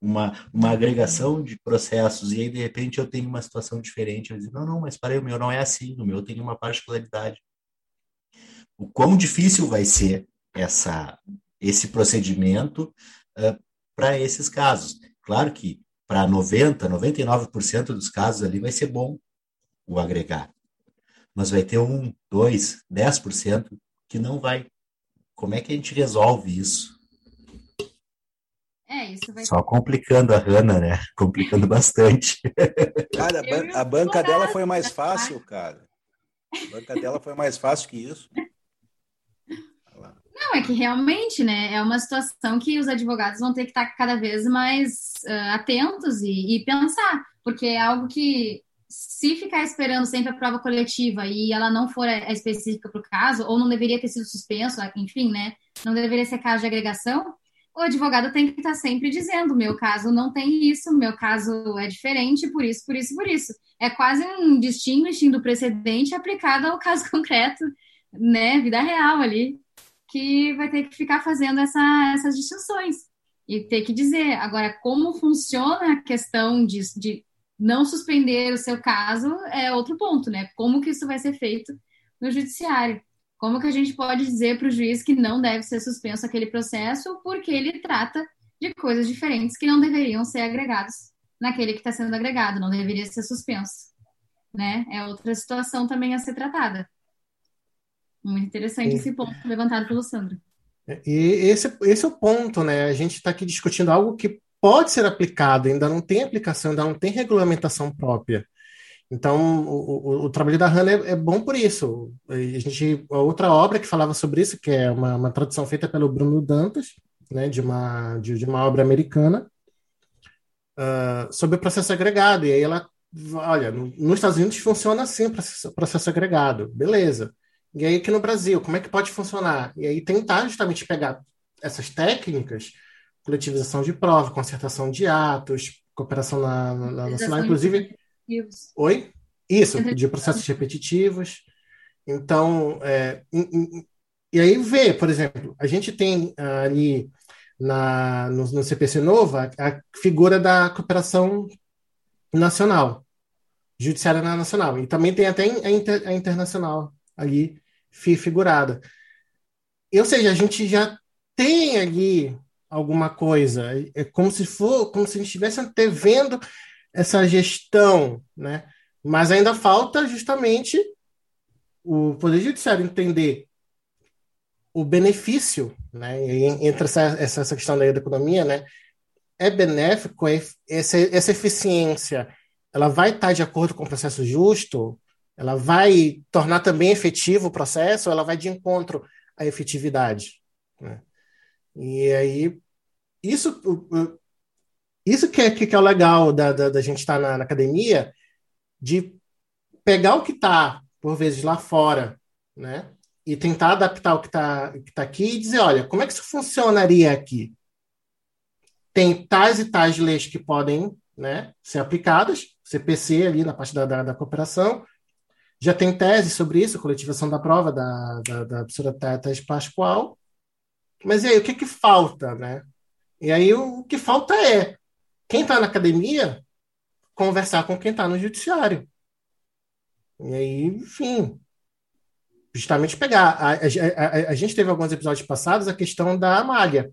uma, uma agregação de processos, e aí de repente eu tenho uma situação diferente. Eu digo, não, não, mas para o meu não é assim, o meu tem uma particularidade. O quão difícil vai ser essa, esse procedimento uh, para esses casos. Claro que para 90, 99% dos casos ali vai ser bom o agregar. Mas vai ter um, dois, 10% que não vai. Como é que a gente resolve isso? É, isso vai Só complicando a Hanna, né? Complicando bastante. Cara, a, ban a banca dela foi mais fácil, cara. A banca dela foi mais fácil que isso. Não, é que realmente, né, é uma situação que os advogados vão ter que estar cada vez mais uh, atentos e, e, pensar, porque é algo que, se ficar esperando sempre a prova coletiva e ela não for a, a específica para o caso, ou não deveria ter sido suspenso, enfim, né, não deveria ser caso de agregação, o advogado tem que estar sempre dizendo: meu caso não tem isso, meu caso é diferente, por isso, por isso, por isso. É quase um distinguishing do precedente aplicado ao caso concreto, né, vida real ali, que vai ter que ficar fazendo essa, essas distinções e ter que dizer. Agora, como funciona a questão de, de não suspender o seu caso é outro ponto, né? Como que isso vai ser feito no judiciário? Como que a gente pode dizer para o juiz que não deve ser suspenso aquele processo porque ele trata de coisas diferentes que não deveriam ser agregados naquele que está sendo agregado, não deveria ser suspenso, né? É outra situação também a ser tratada. Muito interessante esse ponto levantado pelo Sandro. E esse, esse é o ponto, né? A gente está aqui discutindo algo que pode ser aplicado, ainda não tem aplicação, ainda não tem regulamentação própria. Então, o, o, o, trabalho da Hannah é, é, bom por isso. A, gente, a outra obra que falava sobre isso, que é uma, uma tradução feita pelo Bruno Dantas, né, de, uma, de, de uma obra americana, uh, sobre o processo agregado. E aí ela, olha, no, nos Estados Unidos funciona assim o processo, processo agregado, beleza. E aí aqui no Brasil, como é que pode funcionar? E aí tentar justamente pegar essas técnicas, coletivização de prova, concertação de atos, cooperação na, na, na nacional, inclusive. Oi? Isso, de processos repetitivos. Então, é, e, e, aí vê, por exemplo, a gente tem ali na, no, no CPC Nova a figura da cooperação nacional, judiciária nacional, e também tem até a, inter, a internacional ali figurada. Ou seja, a gente já tem ali alguma coisa, é como se for, como se a gente estivesse antevendo essa gestão, né? Mas ainda falta justamente o Poder Judiciário entender o benefício, né, entre essa, essa questão da economia, né, é benéfico, é, essa, essa eficiência, ela vai estar de acordo com o processo justo, ela vai tornar também efetivo o processo, ela vai de encontro à efetividade. Né? E aí, isso, isso que é, que é o legal da, da, da gente estar na, na, academia, de pegar o que está, por vezes, lá fora, né? e tentar adaptar o que está tá aqui e dizer, olha, como é que isso funcionaria aqui? Tem tais e tais leis que podem né, ser aplicadas, CPC ali na parte da, da, da cooperação, já tem tese sobre isso, coletivação da prova da, da, da professora Pascoal, mas e aí, o que que falta, né? E aí, o, o que falta é quem está na academia conversar com quem está no judiciário. E aí, enfim, justamente pegar. A, a, a, a, gente teve alguns episódios passados a questão da Amália,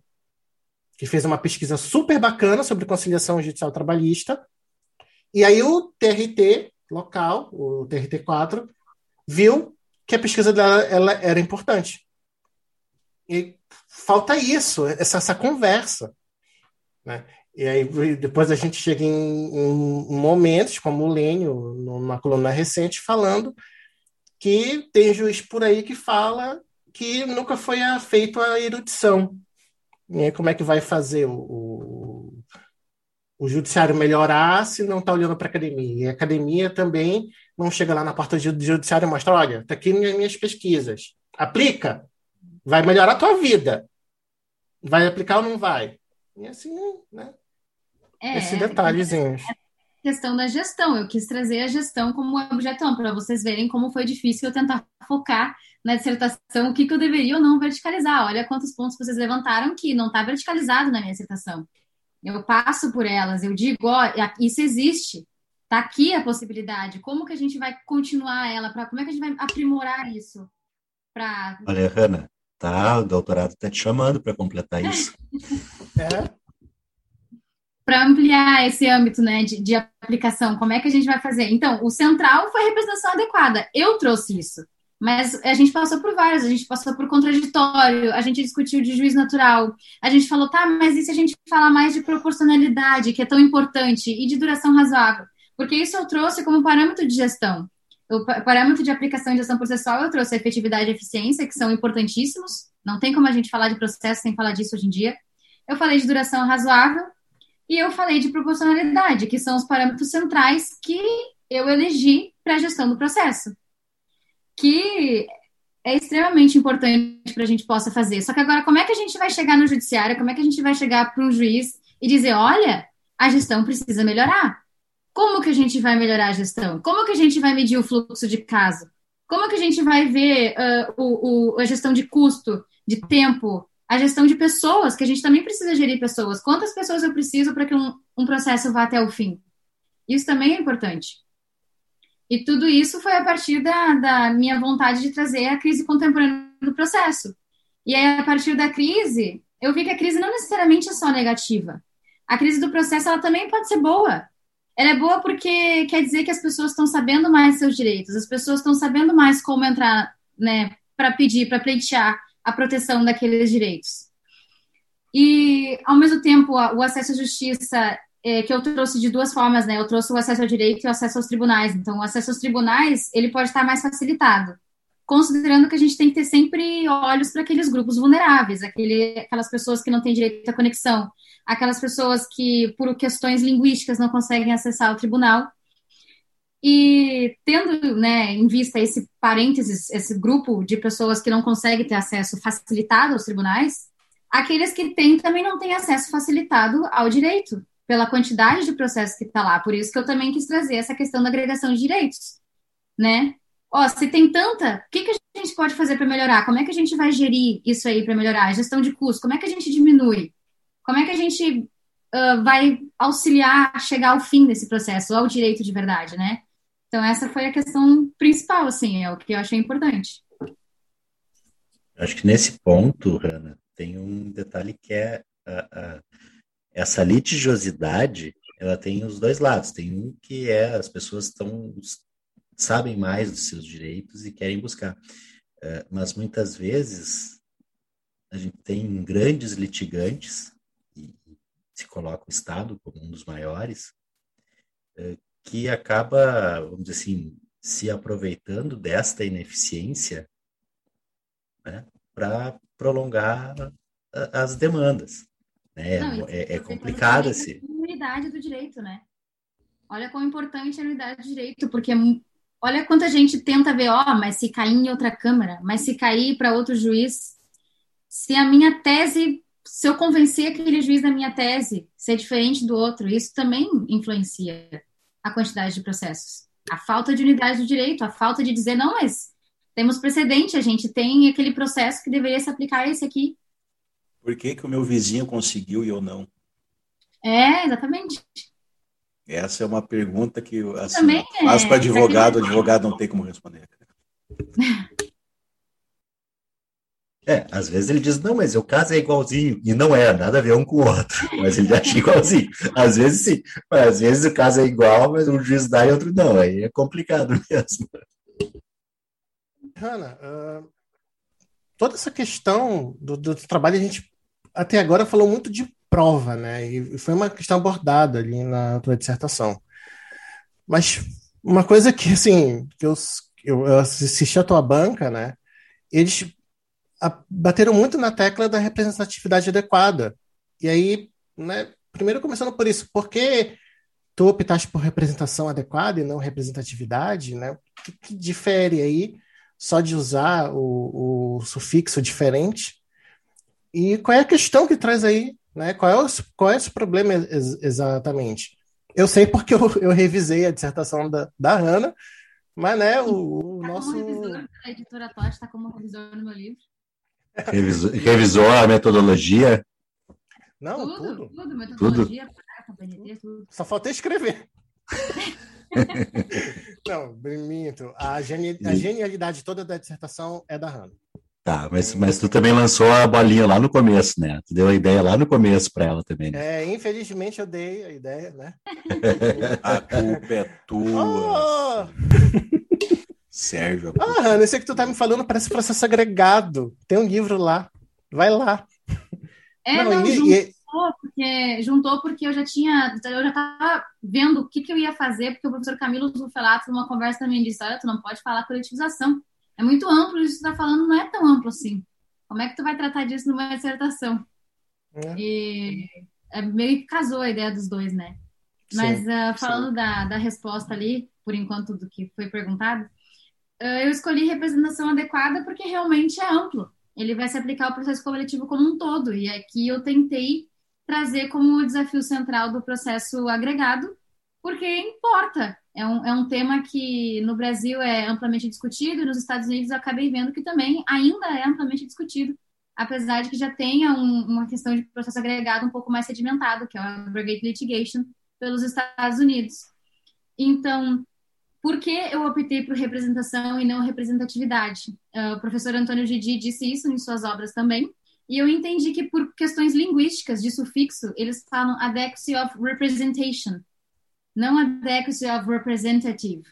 que fez uma pesquisa super bacana sobre conciliação judicial trabalhista. E aí o TRT local, o TRT4, viu que a pesquisa dela ela era importante. E falta isso, essa, essa conversa. Né? E aí depois a gente chega em, em momentos, como o Lênio, numa coluna recente, falando que tem juiz por aí que fala que nunca foi feito a erudição. E aí, como é que vai fazer o, o, o judiciário melhorar se não está olhando para a academia? E a academia também não chega lá na porta do judiciário e mostra, olha, está aqui minhas, minhas pesquisas. Aplica, vai melhorar a tua vida. Vai aplicar ou não vai? E assim, né? É, Esse detalhezinho. É, questão da gestão. Eu quis trazer a gestão como objetão, para vocês verem como foi difícil eu tentar focar na dissertação o que, que eu deveria ou não verticalizar. Olha quantos pontos vocês levantaram que não está verticalizado na minha dissertação. Eu passo por elas, eu digo, ó, isso existe. Está aqui a possibilidade. Como que a gente vai continuar ela? Pra, como é que a gente vai aprimorar isso? Pra... Olha, Hanna, tá, o doutorado está te chamando para completar isso. é para ampliar esse âmbito né, de, de, aplicação, como é que a gente vai fazer? Então, o central foi a representação adequada. Eu trouxe isso. Mas a gente passou por vários, a gente passou por contraditório, a gente discutiu de juiz natural, a gente falou, tá, mas e se a gente falar mais de proporcionalidade, que é tão importante, e de duração razoável? Porque isso eu trouxe como parâmetro de gestão. O parâmetro de aplicação e gestão processual eu trouxe a efetividade e eficiência, que são importantíssimos, não tem como a gente falar de processo sem falar disso hoje em dia. Eu falei de duração razoável, e eu falei de proporcionalidade, que são os parâmetros centrais que eu elegi para a gestão do processo, que é extremamente importante para a gente possa fazer. Só que agora, como é que a gente vai chegar no judiciário? Como é que a gente vai chegar para um juiz e dizer, olha, a gestão precisa melhorar? Como que a gente vai melhorar a gestão? Como que a gente vai medir o fluxo de caso? Como que a gente vai ver uh, o, o, a gestão de custo, de tempo, a gestão de pessoas, que a gente também precisa gerir pessoas. Quantas pessoas eu preciso para que um, um processo vá até o fim? Isso também é importante. E tudo isso foi a partir da, da minha vontade de trazer a crise contemporânea do processo. E aí, a partir da crise, eu vi que a crise não necessariamente é só negativa. A crise do processo, ela também pode ser boa. Ela é boa porque quer dizer que as pessoas estão sabendo mais seus direitos, as pessoas estão sabendo mais como entrar, né, para pedir, para pleitear, a proteção daqueles direitos. E, ao mesmo tempo, o acesso à justiça, é, que eu trouxe de duas formas, né? Eu trouxe o acesso ao direito e o acesso aos tribunais. Então, o acesso aos tribunais, ele pode estar mais facilitado, considerando que a gente tem que ter sempre olhos para aqueles grupos vulneráveis, aquele, aquelas pessoas que não têm direito à conexão, aquelas pessoas que, por questões linguísticas, não conseguem acessar o tribunal. E tendo né, em vista esse parênteses, esse grupo de pessoas que não conseguem ter acesso facilitado aos tribunais, aqueles que têm também não têm acesso facilitado ao direito, pela quantidade de processos que está lá. Por isso que eu também quis trazer essa questão da agregação de direitos, né? Ó, se tem tanta, o que, que a gente pode fazer para melhorar? Como é que a gente vai gerir isso aí para melhorar? A gestão de custos, como é que a gente diminui? Como é que a gente uh, vai auxiliar a chegar ao fim desse processo, ao direito de verdade, né? Então, essa foi a questão principal, assim, é o que eu achei importante. Acho que nesse ponto, Rana, tem um detalhe que é a, essa litigiosidade, ela tem os dois lados. Tem um que é as pessoas estão sabem mais dos seus direitos e querem buscar. Uh, mas muitas vezes a gente tem grandes litigantes, e se coloca o Estado como um dos maiores, uh, que acaba, vamos dizer assim, se aproveitando desta ineficiência né, para prolongar as demandas. Né? Não, é, é complicado esse. A unidade do direito, né? Olha quão importante é a unidade do direito, porque olha quanta gente tenta ver, ó, mas se cair em outra Câmara, mas se cair para outro juiz, se a minha tese, se eu convencer aquele juiz da minha tese ser diferente do outro, isso também influencia a quantidade de processos. A falta de unidade do direito, a falta de dizer, não, mas temos precedente, a gente tem aquele processo que deveria se aplicar a esse aqui. Por que, que o meu vizinho conseguiu e eu não? É, exatamente. Essa é uma pergunta que assim, Também é. faz para advogado, o advogado não tem como responder. É, às vezes ele diz, não, mas o caso é igualzinho, e não é, nada a ver um com o outro, mas ele acha igualzinho. Às vezes sim, mas às vezes o caso é igual, mas um juiz dá e outro não, aí é complicado mesmo. Hanna, uh, toda essa questão do, do, trabalho, a gente até agora falou muito de prova, né? E foi uma questão abordada ali na tua dissertação. Mas uma coisa que, assim, que eu, eu assisti a tua banca, né? Eles bateram muito na tecla da representatividade adequada. E aí, né, primeiro começando por isso, por que tu optaste por representação adequada e não representatividade, né? O que, que difere aí só de usar o, o, sufixo diferente? E qual é a questão que traz aí, né? Qual é o, qual é esse problema ex exatamente? Eu sei porque eu, eu revisei a dissertação da, da Hanna, mas né, o, o tá nosso... Revisor, a editora Totti está como revisor no meu livro. Revisou, revisou a metodologia? Não, tudo. Tudo, tudo metodologia, tudo. tudo. Só falta escrever. Não, minto. A, geni a genialidade toda da dissertação é da Hannah. Tá, mas, mas tu também lançou a bolinha lá no começo, né? Tu deu a ideia lá no começo para ela também, né? É, infelizmente eu dei a ideia, né? a culpa é tua. Oh! Sérgio. Ah, Ana, esse que tu tá me falando parece processo agregado. Tem um livro lá. Vai lá. É, não, não e, juntou, e... porque, juntou porque eu já tinha, eu já tava vendo o que, que eu ia fazer, porque o professor Camilo Zufelato, numa conversa também disse, olha, tu não pode falar coletivização. É muito amplo, isso que tu tá falando não é tão amplo assim. Como é que tu vai tratar disso numa dissertação? É. E é, meio que casou a ideia dos dois, né? Mas sim, uh, falando da, da resposta ali, por enquanto, do que foi perguntado, ah, eu escolhi representação adequada porque realmente é amplo. Ele vai se aplicar ao processo coletivo como um todo. E aqui eu tentei trazer como desafio central do processo agregado, porque importa. É um, é um tema que no Brasil é amplamente discutido e nos Estados Unidos eu acabei vendo que também ainda é amplamente discutido, apesar de que já tenha um, uma questão de processo agregado um pouco mais sedimentado, que é o aggregate litigation, pelos Estados Unidos. Então, por que eu optei por representação e não representatividade? Uh, o professor Antônio Gidi disse isso em suas obras também, e eu entendi que por questões linguísticas de sufixo, eles falam adequacy of representation, não adequacy of representative.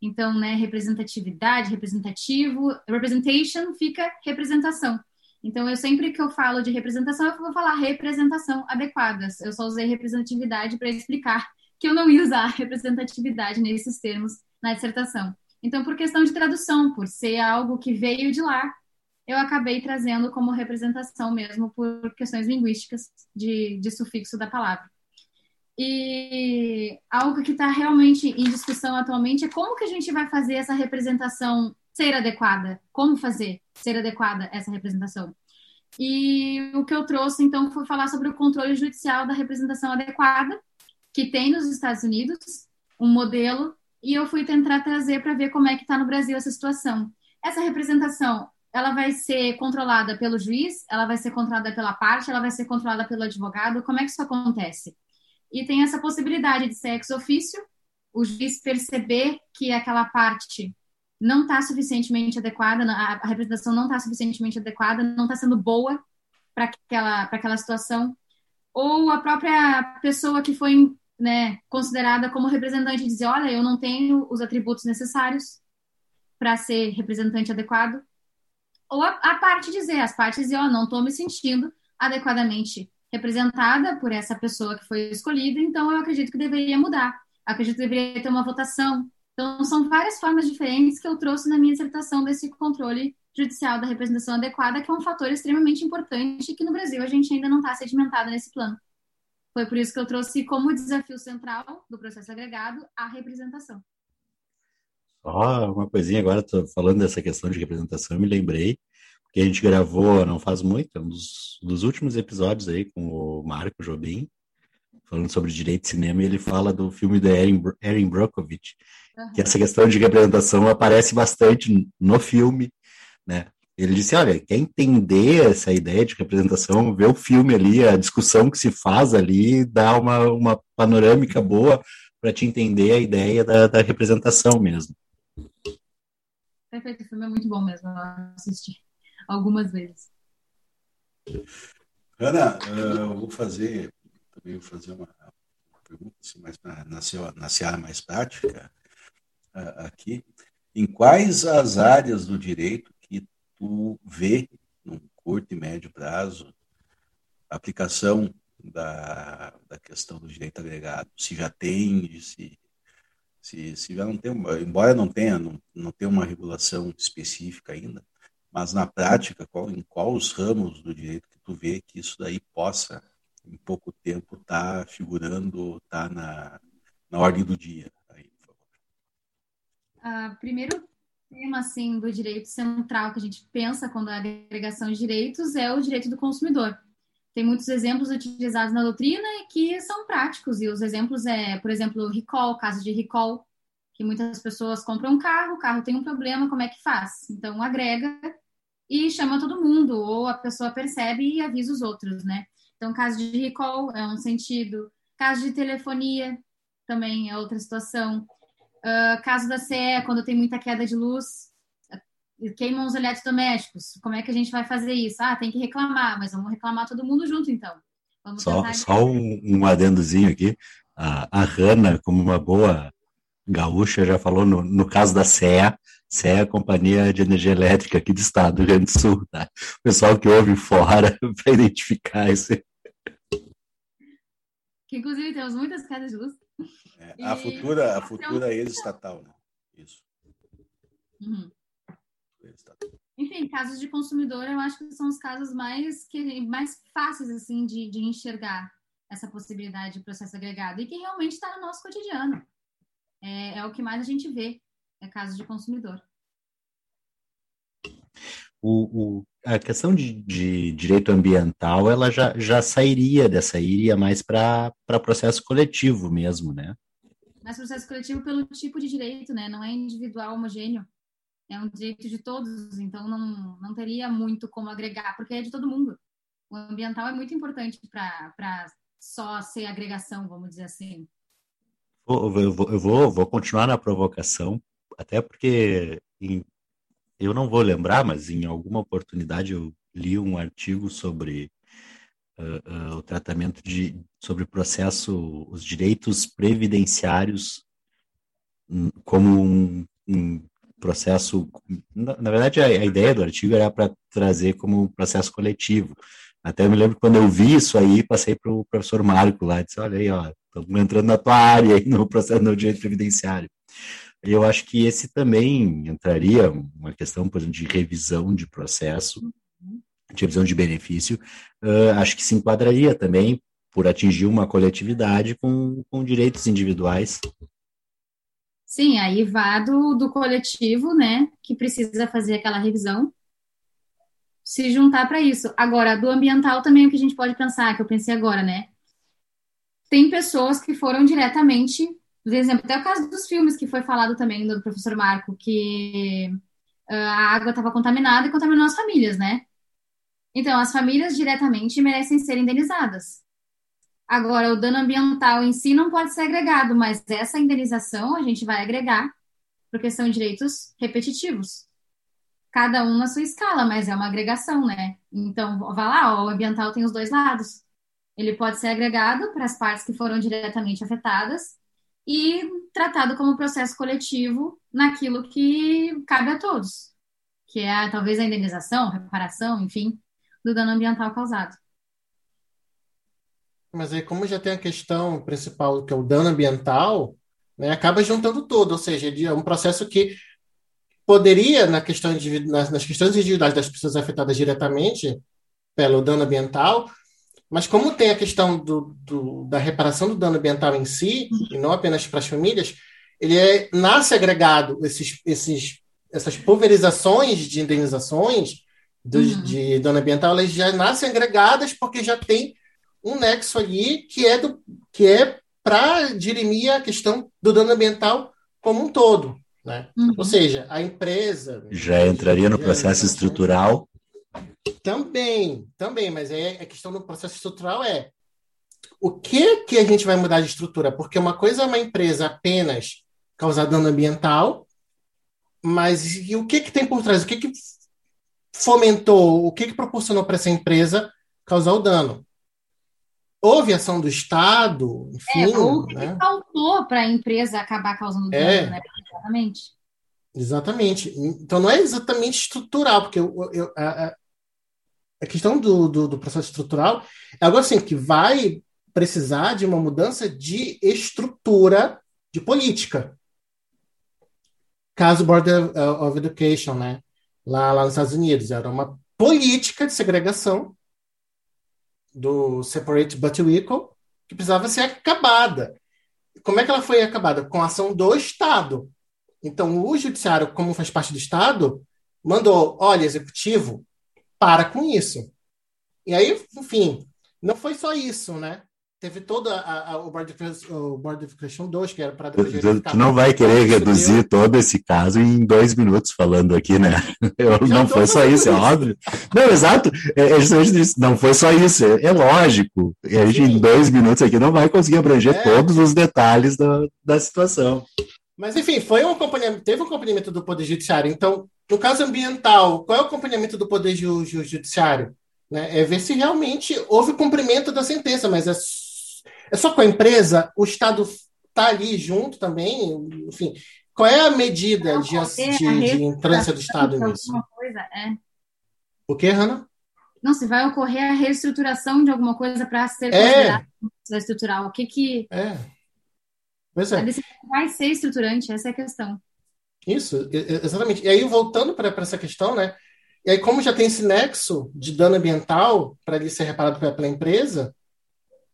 Então, né, representatividade, representativo, representation fica representação. Então, eu sempre que eu falo de representação, eu vou falar representação adequada. Eu só usei representatividade para explicar que eu não ia usar representatividade nesses termos na dissertação. Então, por questão de tradução, por ser algo que veio de lá, eu acabei trazendo como representação mesmo por questões linguísticas de, de sufixo da palavra. E algo que está realmente em discussão atualmente é como que a gente vai fazer essa representação ser adequada? Como fazer ser adequada essa representação? E o que eu trouxe, então, foi falar sobre o controle judicial da representação adequada, que tem nos Estados Unidos um modelo e eu fui tentar trazer para ver como é que está no Brasil essa situação. Essa representação, ela vai ser controlada pelo juiz, ela vai ser controlada pela parte, ela vai ser controlada pelo advogado. Como é que isso acontece? E tem essa possibilidade de ser ex ofício, o juiz perceber que aquela parte não está suficientemente adequada, a representação não está suficientemente adequada, não está sendo boa para aquela, aquela situação, ou a própria pessoa que foi né, considerada como representante dizer, olha, eu não tenho os atributos necessários para ser representante adequado. Ou a, a parte dizer, as partes dizer, oh, não estou me sentindo adequadamente representada por essa pessoa que foi escolhida, então eu acredito que deveria mudar. Acredito que deveria ter uma votação. Então, são várias formas diferentes que eu trouxe na minha dissertação desse controle judicial da representação adequada, que é um fator extremamente importante que no Brasil a gente ainda não está sedimentado nesse plano. Foi por isso que eu trouxe como desafio central do processo agregado a representação. Só uma coisinha agora, estou falando dessa questão de representação, eu me lembrei que a gente gravou não faz muito, um dos, dos últimos episódios aí com o Marco Jobim, falando sobre direito de cinema, e ele fala do filme da Erin, Erin Brockovich, uhum. que essa questão de representação aparece bastante no filme, né? Ele disse, olha, quer entender essa ideia de representação, vê o filme ali, a discussão que se faz ali, dá uma, uma panorâmica boa para te entender a ideia da, da representação mesmo. Perfeito, o filme é muito bom mesmo, eu assisti algumas vezes. Ana, eh, eu vou fazer, também vou fazer uma pergunta assim, mais na, na, na seara mais prática aqui. Em quais as áreas do direito que tu vê, num curto e médio prazo, aplicação da, da questão do direito agregado? Se já tem, se, se, se já não tem, embora não tenha, não, não tenha uma regulação específica ainda, mas na prática, qual, em quais ramos do direito que tu vê que isso daí possa, em pouco tempo, estar tá figurando, estar tá na, na ordem do dia? Aí. Uh, primeiro tema assim, do direito central que a gente pensa quando é agregação de direitos é o direito do consumidor. Tem muitos exemplos utilizados na doutrina que são práticos, e os exemplos é, por exemplo, recall, caso de recall, que muitas pessoas compram um carro, o carro tem um problema, como é que faz? Então, agrega e chama todo mundo, ou a pessoa percebe e avisa os outros, né? Então, caso de recall é um sentido, caso de telefonia também é outra situação. Uh, caso da CE, quando tem muita queda de luz, queimam os eletrodomésticos. Como é que a gente vai fazer isso? Ah, tem que reclamar, mas vamos reclamar todo mundo junto, então. Vamos só só um, um adendozinho aqui. A, a Hanna, como uma boa gaúcha, já falou no, no caso da CEA, CEA é a Companhia de Energia Elétrica aqui do estado do Rio Grande do Sul, tá? O pessoal que ouve fora para identificar isso. Que inclusive temos muitas quedas de luz. É, a futura, a futura ex-estatal, né? Isso. Uhum. Enfim, casos de consumidor, eu acho que são os casos mais, que, mais fáceis assim de, de enxergar essa possibilidade de processo agregado e que realmente está no nosso cotidiano. É, é o que mais a gente vê é caso de consumidor. O, o, a questão de, de, direito ambiental, ela já, já sairia dessa, iria mais para processo coletivo mesmo, né? Mas processo coletivo pelo tipo de direito, né? Não é individual, homogêneo. É um direito de todos, então não, não teria muito como agregar, porque é de todo mundo. O ambiental é muito importante para só ser agregação, vamos dizer assim. Eu vou, eu vou, vou continuar na provocação, até porque em, eu não vou lembrar, mas em alguma oportunidade eu li um artigo sobre uh, uh, o tratamento de sobre o processo, os direitos previdenciários hum, como um, um processo. Na, na, verdade, a, a ideia do artigo era para trazer como um processo coletivo. Até eu me lembro quando eu vi isso aí, passei para o professor Marco lá, disse, olha aí, ó, estamos entrando na tua área aí no processo do direito previdenciário. Eu acho que esse também entraria uma questão, por exemplo, de revisão de processo, de revisão de benefício. Uh, acho que se enquadraria também por atingir uma coletividade com, com direitos individuais. Sim, aí vá do, do coletivo, né, que precisa fazer aquela revisão, se juntar para isso. Agora, do ambiental também o que a gente pode pensar, que eu pensei agora, né? Tem pessoas que foram diretamente por exemplo, até o caso dos filmes que foi falado também do professor Marco, que uh, a água estava contaminada e contaminou as famílias, né? Então, as famílias diretamente merecem ser indenizadas. Agora, o dano ambiental em si não pode ser agregado, mas essa indenização a gente vai agregar, porque são direitos repetitivos. Cada um na sua escala, mas é uma agregação, né? Então, vá lá, ó, o ambiental tem os dois lados. Ele pode ser agregado para as partes que foram diretamente afetadas e tratado como processo coletivo naquilo que cabe a todos, que é talvez a indenização, reparação, enfim, do dano ambiental causado. Mas aí, como já tem a questão principal, que é o dano ambiental, né, acaba juntando tudo, ou seja, é um processo que poderia, na questão nas, nas questões individuais das pessoas afetadas diretamente pelo dano ambiental, mas como tem a questão do, do, da reparação do dano ambiental em si, e não apenas para as famílias, ele é, nasce agregado esses, esses, essas pulverizações de indenizações do, uhum. de dano ambiental, elas já nascem agregadas porque já tem um nexo ali que é, do, que é para dirimir a questão do dano ambiental como um todo. Né? Uhum. Ou seja, a empresa. Já entraria no processo estrutural? Também, também, mas aí a questão do processo estrutural é o que que a gente vai mudar de estrutura? Porque uma coisa é uma empresa apenas causar dano ambiental, mas e o que que tem por trás? O que que fomentou, o que que proporcionou para essa empresa causar o dano? houve ação do Estado, enfim. É, ou o que, né? faltou para a empresa acabar causando dano, é. né? Exatamente. Exatamente. Então não é exatamente estrutural, porque eu, eu, a, a, questão do, do, do, processo estrutural é algo assim que vai precisar de uma mudança de estrutura de política. Caso Board of Education, né? Lá, lá nos Estados Unidos, era uma política de segregação do Separate But Equal, que precisava ser acabada. Como é que ela foi acabada? Com a ação do Estado. Então, o Judiciário, como faz parte do Estado, mandou: olha, Executivo, para com isso. E aí, enfim, não foi só isso, né? Teve todo a, a, o, Board of, Education 2, que era para... Tu, tu não vai querer reduzir deu. todo esse caso em dois minutos falando aqui, né? Eu, não foi só isso, é óbvio. Não, exato. É, é justamente isso. Não foi só isso. É, é lógico. E a gente, Sim. em dois minutos aqui, não vai conseguir abranger é. todos os detalhes da, da situação. Mas, enfim, foi um acompanhamento, teve um acompanhamento do Poder Judiciário. Então, no caso ambiental, qual é o acompanhamento do Poder Judiciário? Né? É ver se realmente houve cumprimento da sentença, mas é é só com a empresa? O Estado está ali junto também? Enfim, qual é a medida de, de, de entrância do Estado nisso? Coisa, é. O que, Hanna? Não, se vai ocorrer a reestruturação de alguma coisa para ser é. considerada estrutural. O que que... É. Pois é. vai ser estruturante, essa é a questão. Isso, exatamente. E aí, voltando para essa questão, né? E aí, como já tem esse nexo de dano ambiental para ele ser reparado pela, pela empresa,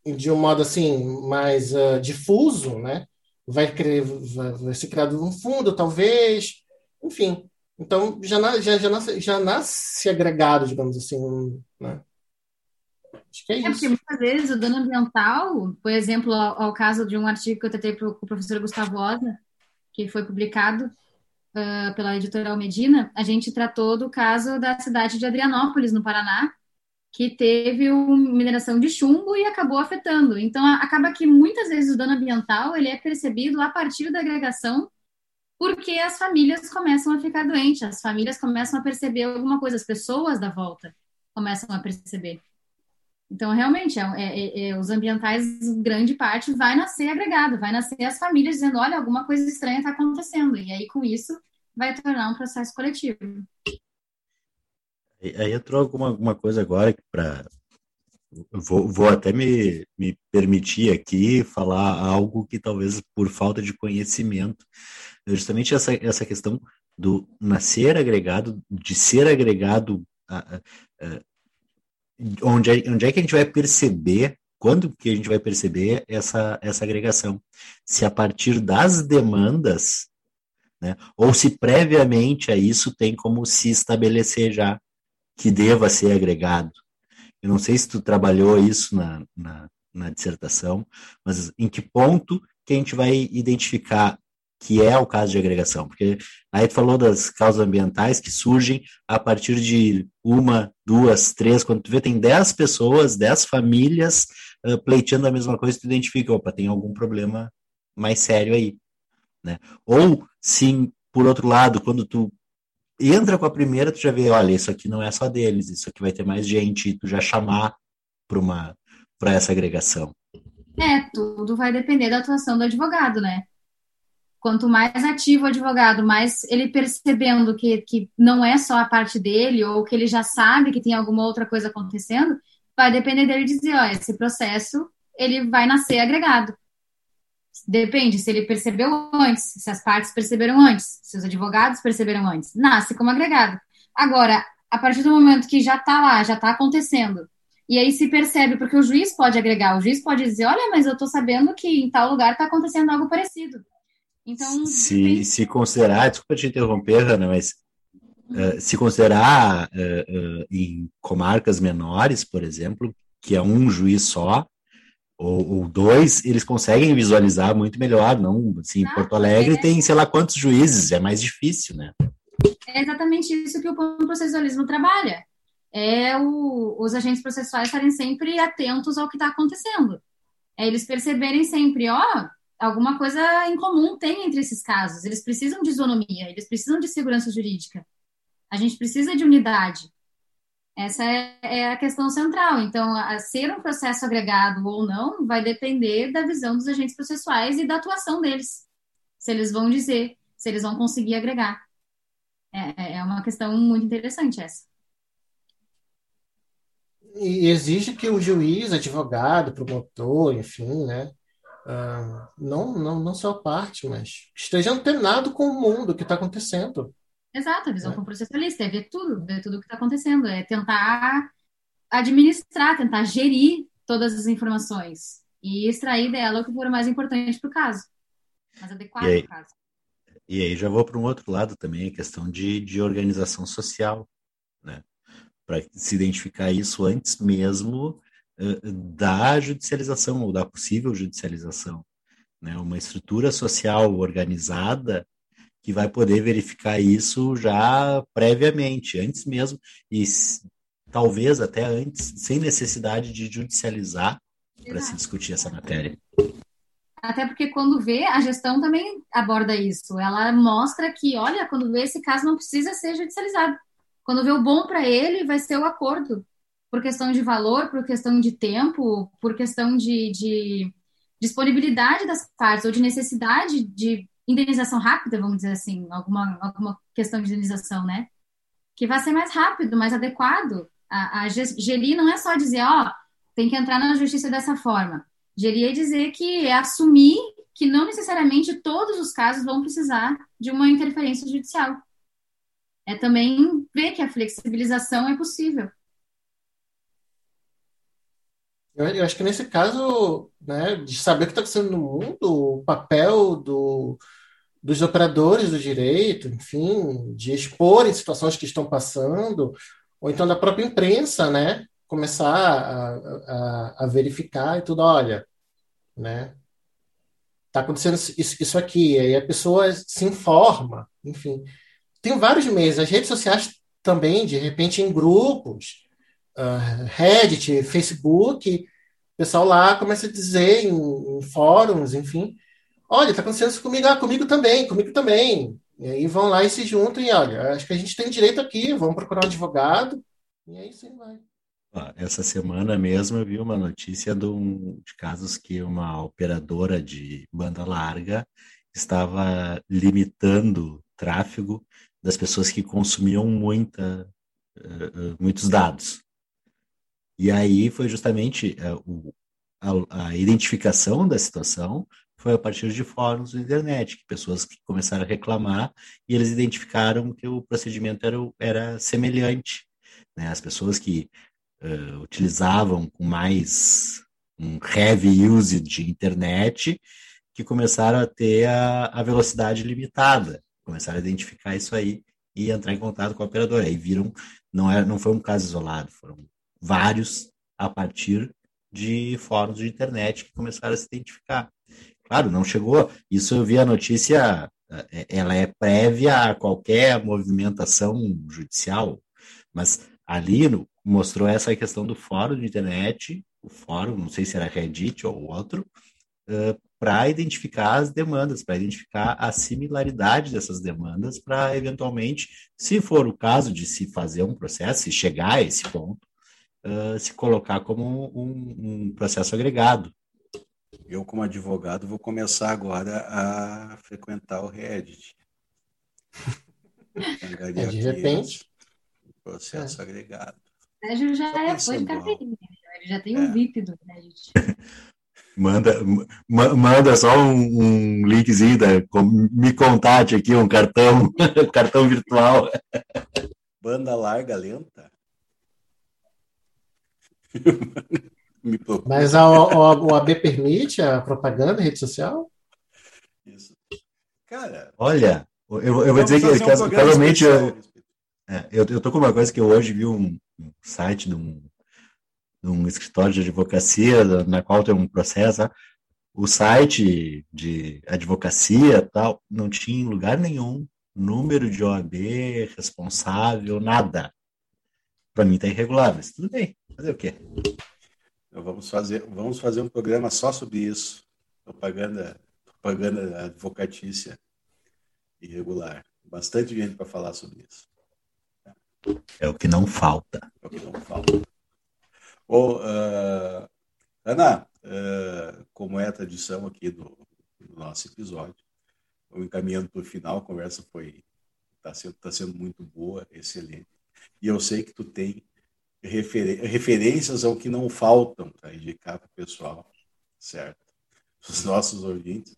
de um modo assim mais uh, difuso, né? Vai, criar, vai, vai, ser criado um fundo, talvez, enfim. Então já, já, já, nasce, já nasce agregado, digamos assim, né? Acho que é, é isso. porque muitas vezes o dano ambiental, por exemplo, ao, ao caso de um artigo que eu tentei para o professor Gustavo Osna, que foi publicado uh, pela editorial Medina, a gente tratou do caso da cidade de Adrianópolis, no Paraná, que teve uma mineração de chumbo e acabou afetando. Então, acaba que muitas vezes o dano ambiental ele é percebido a partir da agregação, porque as famílias começam a ficar doentes, as famílias começam a perceber alguma coisa, as pessoas da volta começam a perceber. Então, realmente, é, é, é, os ambientais, grande parte, vai nascer agregado, vai nascer as famílias dizendo, olha, alguma coisa estranha está acontecendo. E aí, com isso, vai tornar um processo coletivo. Aí entrou alguma, alguma coisa agora para vou, vou até me, me permitir aqui falar algo que talvez por falta de conhecimento, justamente essa, essa questão do nascer agregado, de ser agregado, a, a, onde, é, onde é que a gente vai perceber, quando que a gente vai perceber essa, essa agregação? Se a partir das demandas, né, ou se previamente a isso tem como se estabelecer já que deva ser agregado. Eu não sei se tu trabalhou isso na, na, na dissertação, mas em que ponto que a gente vai identificar que é o caso de agregação? Porque aí tu falou das causas ambientais que surgem a partir de uma, duas, três, quando tu vê tem dez pessoas, dez famílias uh, pleiteando a mesma coisa, tu identifica, opa, tem algum problema mais sério aí. Né? Ou, sim, por outro lado, quando tu entra com a primeira, tu já vê, olha, isso aqui não é só deles, isso aqui vai ter mais gente, tu já chamar para uma para essa agregação? É, tudo vai depender da atuação do advogado, né? Quanto mais ativo o advogado, mais ele percebendo que, que não é só a parte dele, ou que ele já sabe que tem alguma outra coisa acontecendo, vai depender dele dizer, ó, esse processo, ele vai nascer agregado. Depende se ele percebeu antes, se as partes perceberam antes, se os advogados perceberam antes. Nasce como agregado. Agora, a partir do momento que já está lá, já está acontecendo, e aí se percebe, porque o juiz pode agregar, o juiz pode dizer, olha, mas eu estou sabendo que em tal lugar está acontecendo algo parecido. Então, se, se considerar, desculpa te interromper, Ana, mas uh, se considerar uh, uh, em comarcas menores, por exemplo, que é um juiz só, ou, ou, dois, eles conseguem visualizar muito melhor, não? Assim, ah, Porto Alegre é. tem sei lá quantos juízes, é mais difícil, né? É exatamente isso que o processualismo trabalha é o, os agentes processuais estarem sempre atentos ao que está acontecendo. É eles perceberem sempre, ó, alguma coisa em comum tem entre esses casos. Eles precisam de isonomia, eles precisam de segurança jurídica. A gente precisa de unidade. Essa é, é a questão central. Então, a ser um processo agregado ou não vai depender da visão dos agentes processuais e da atuação deles. Se eles vão dizer, se eles vão conseguir agregar. É, é uma questão muito interessante essa e exige que o juiz, advogado, promotor, enfim, né, uh, não, não, não só parte, mas esteja antenado com o mundo que está acontecendo. Exato, a visão é. processualista, é ver tudo, ver tudo o que está acontecendo, é tentar administrar, tentar gerir todas as informações e extrair dela o que for mais importante para o caso, mais adequado para o caso. E aí já vou para um outro lado também, a questão de, de organização social, né? para se identificar isso antes mesmo uh, da judicialização ou da possível judicialização. Né? Uma estrutura social organizada que vai poder verificar isso já previamente, antes mesmo, e talvez até antes, sem necessidade de judicializar para se discutir essa matéria. Até porque quando vê, a gestão também aborda isso. Ela mostra que, olha, quando vê esse caso não precisa ser judicializado. Quando vê o bom para ele, vai ser o acordo. Por questão de valor, por questão de tempo, por questão de, de disponibilidade das partes ou de necessidade de indenização rápida, vamos dizer assim, alguma, alguma questão de indenização, né? Que vai ser mais rápido, mais adequado. A, a GELI não é só dizer, ó, oh, tem que entrar na justiça dessa forma. GELI é dizer que é assumir que não necessariamente todos os casos vão precisar de uma interferência judicial é também ver que a flexibilização é possível. Eu, acho que nesse caso, né, de saber o que está acontecendo no mundo, o papel do, dos operadores do direito, enfim, de expor em situações que estão passando, ou então da própria imprensa, né, começar a, a, a verificar e tudo, olha, né, está acontecendo isso, isso aqui, aí a pessoa se informa, enfim tem vários meios. As redes sociais também, de repente, em grupos, uh, Reddit, Facebook, pessoal lá começa a dizer em, em fóruns, enfim, olha, está acontecendo isso comigo, ah, comigo também, comigo também. E aí vão lá e se juntam e olha, acho que a gente tem direito aqui, vamos procurar um advogado, e aí sim vai. Essa semana mesmo eu vi uma notícia de, um, de casos que uma operadora de banda larga estava limitando tráfego das pessoas que consumiam muita, uh, muitos dados. E aí foi justamente uh, o, a, a, identificação da situação foi a partir de fóruns da internet, que pessoas que começaram a reclamar e eles identificaram que o procedimento era, era semelhante. Né? As pessoas que uh, utilizavam com mais um heavy use de internet que começaram a ter a, a velocidade limitada começaram a identificar isso aí e entrar em contato com a operadora. Aí viram, não, é, não foi um caso isolado, foram vários a partir de fóruns de internet que começaram a se identificar. Claro, não chegou. Isso eu vi a notícia, é, ela é prévia a qualquer movimentação judicial, mas ali mostrou essa questão do fórum de internet, o fórum, não sei se era Reddit ou outro, uh, para identificar as demandas, para identificar a similaridade dessas demandas, para eventualmente, se for o caso de se fazer um processo, se chegar a esse ponto, uh, se colocar como um, um, processo agregado. Eu, como advogado, vou começar agora a frequentar o Reddit. É, de repente. Processo é. agregado. O Sérgio já é, foi de cafeína, ele já tem um é. VIP do Reddit. Manda, manda só um, um linkzinho, da, me contate aqui, um cartão, cartão virtual. Banda larga lenta? Mas a, a, o AB permite a propaganda em rede social? Isso. Cara. Olha, eu, eu vou dizer que, um que casualmente eu, é, eu, eu tô com uma coisa que eu hoje vi um, um site de um num escritório de advocacia, na qual tem um processo, o site de advocacia tal, não tinha em lugar nenhum número de OAB, responsável, nada. Para mim está irregular, mas tudo bem. Fazer o quê? Então vamos fazer, vamos fazer um programa só sobre isso. Propaganda, propaganda advocatícia irregular. Bastante gente para falar sobre isso. É o que não falta. É o que não falta. Uh, Ana, uh, como é a tradição aqui do, do nosso episódio, o encaminhando para o final, a conversa foi está sendo, tá sendo muito boa, excelente. E eu sei que tu tem referências ao que não faltam para indicar para o pessoal, certo? Os nossos ouvintes.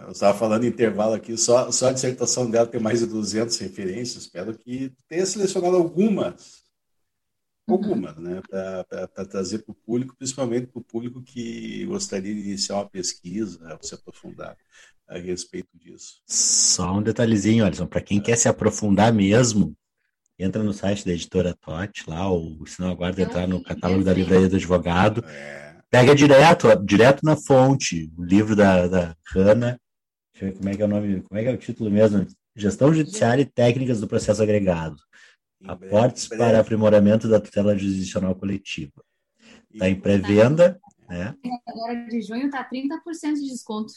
Eu estava falando intervalo aqui, só, só a dissertação dela tem mais de 200 referências. Espero que tenha selecionado algumas algumas, né, para trazer para o público, principalmente para o público que gostaria de iniciar uma pesquisa, se aprofundar a respeito disso. Só um detalhezinho, Alisson, para quem quer se aprofundar mesmo, entra no site da editora TOT, lá, ou se não aguarda entrar no catálogo da livraria do advogado, é. pega direto, direto na fonte, o livro da, da Hanna, deixa eu ver como é que é o nome, como é que é o título mesmo? Gestão Judiciária e Técnicas do Processo Agregado. Aportes para aprimoramento da tutela jurisdicional coletiva. Está em pré-venda. Né? Agora de junho está 30% de desconto.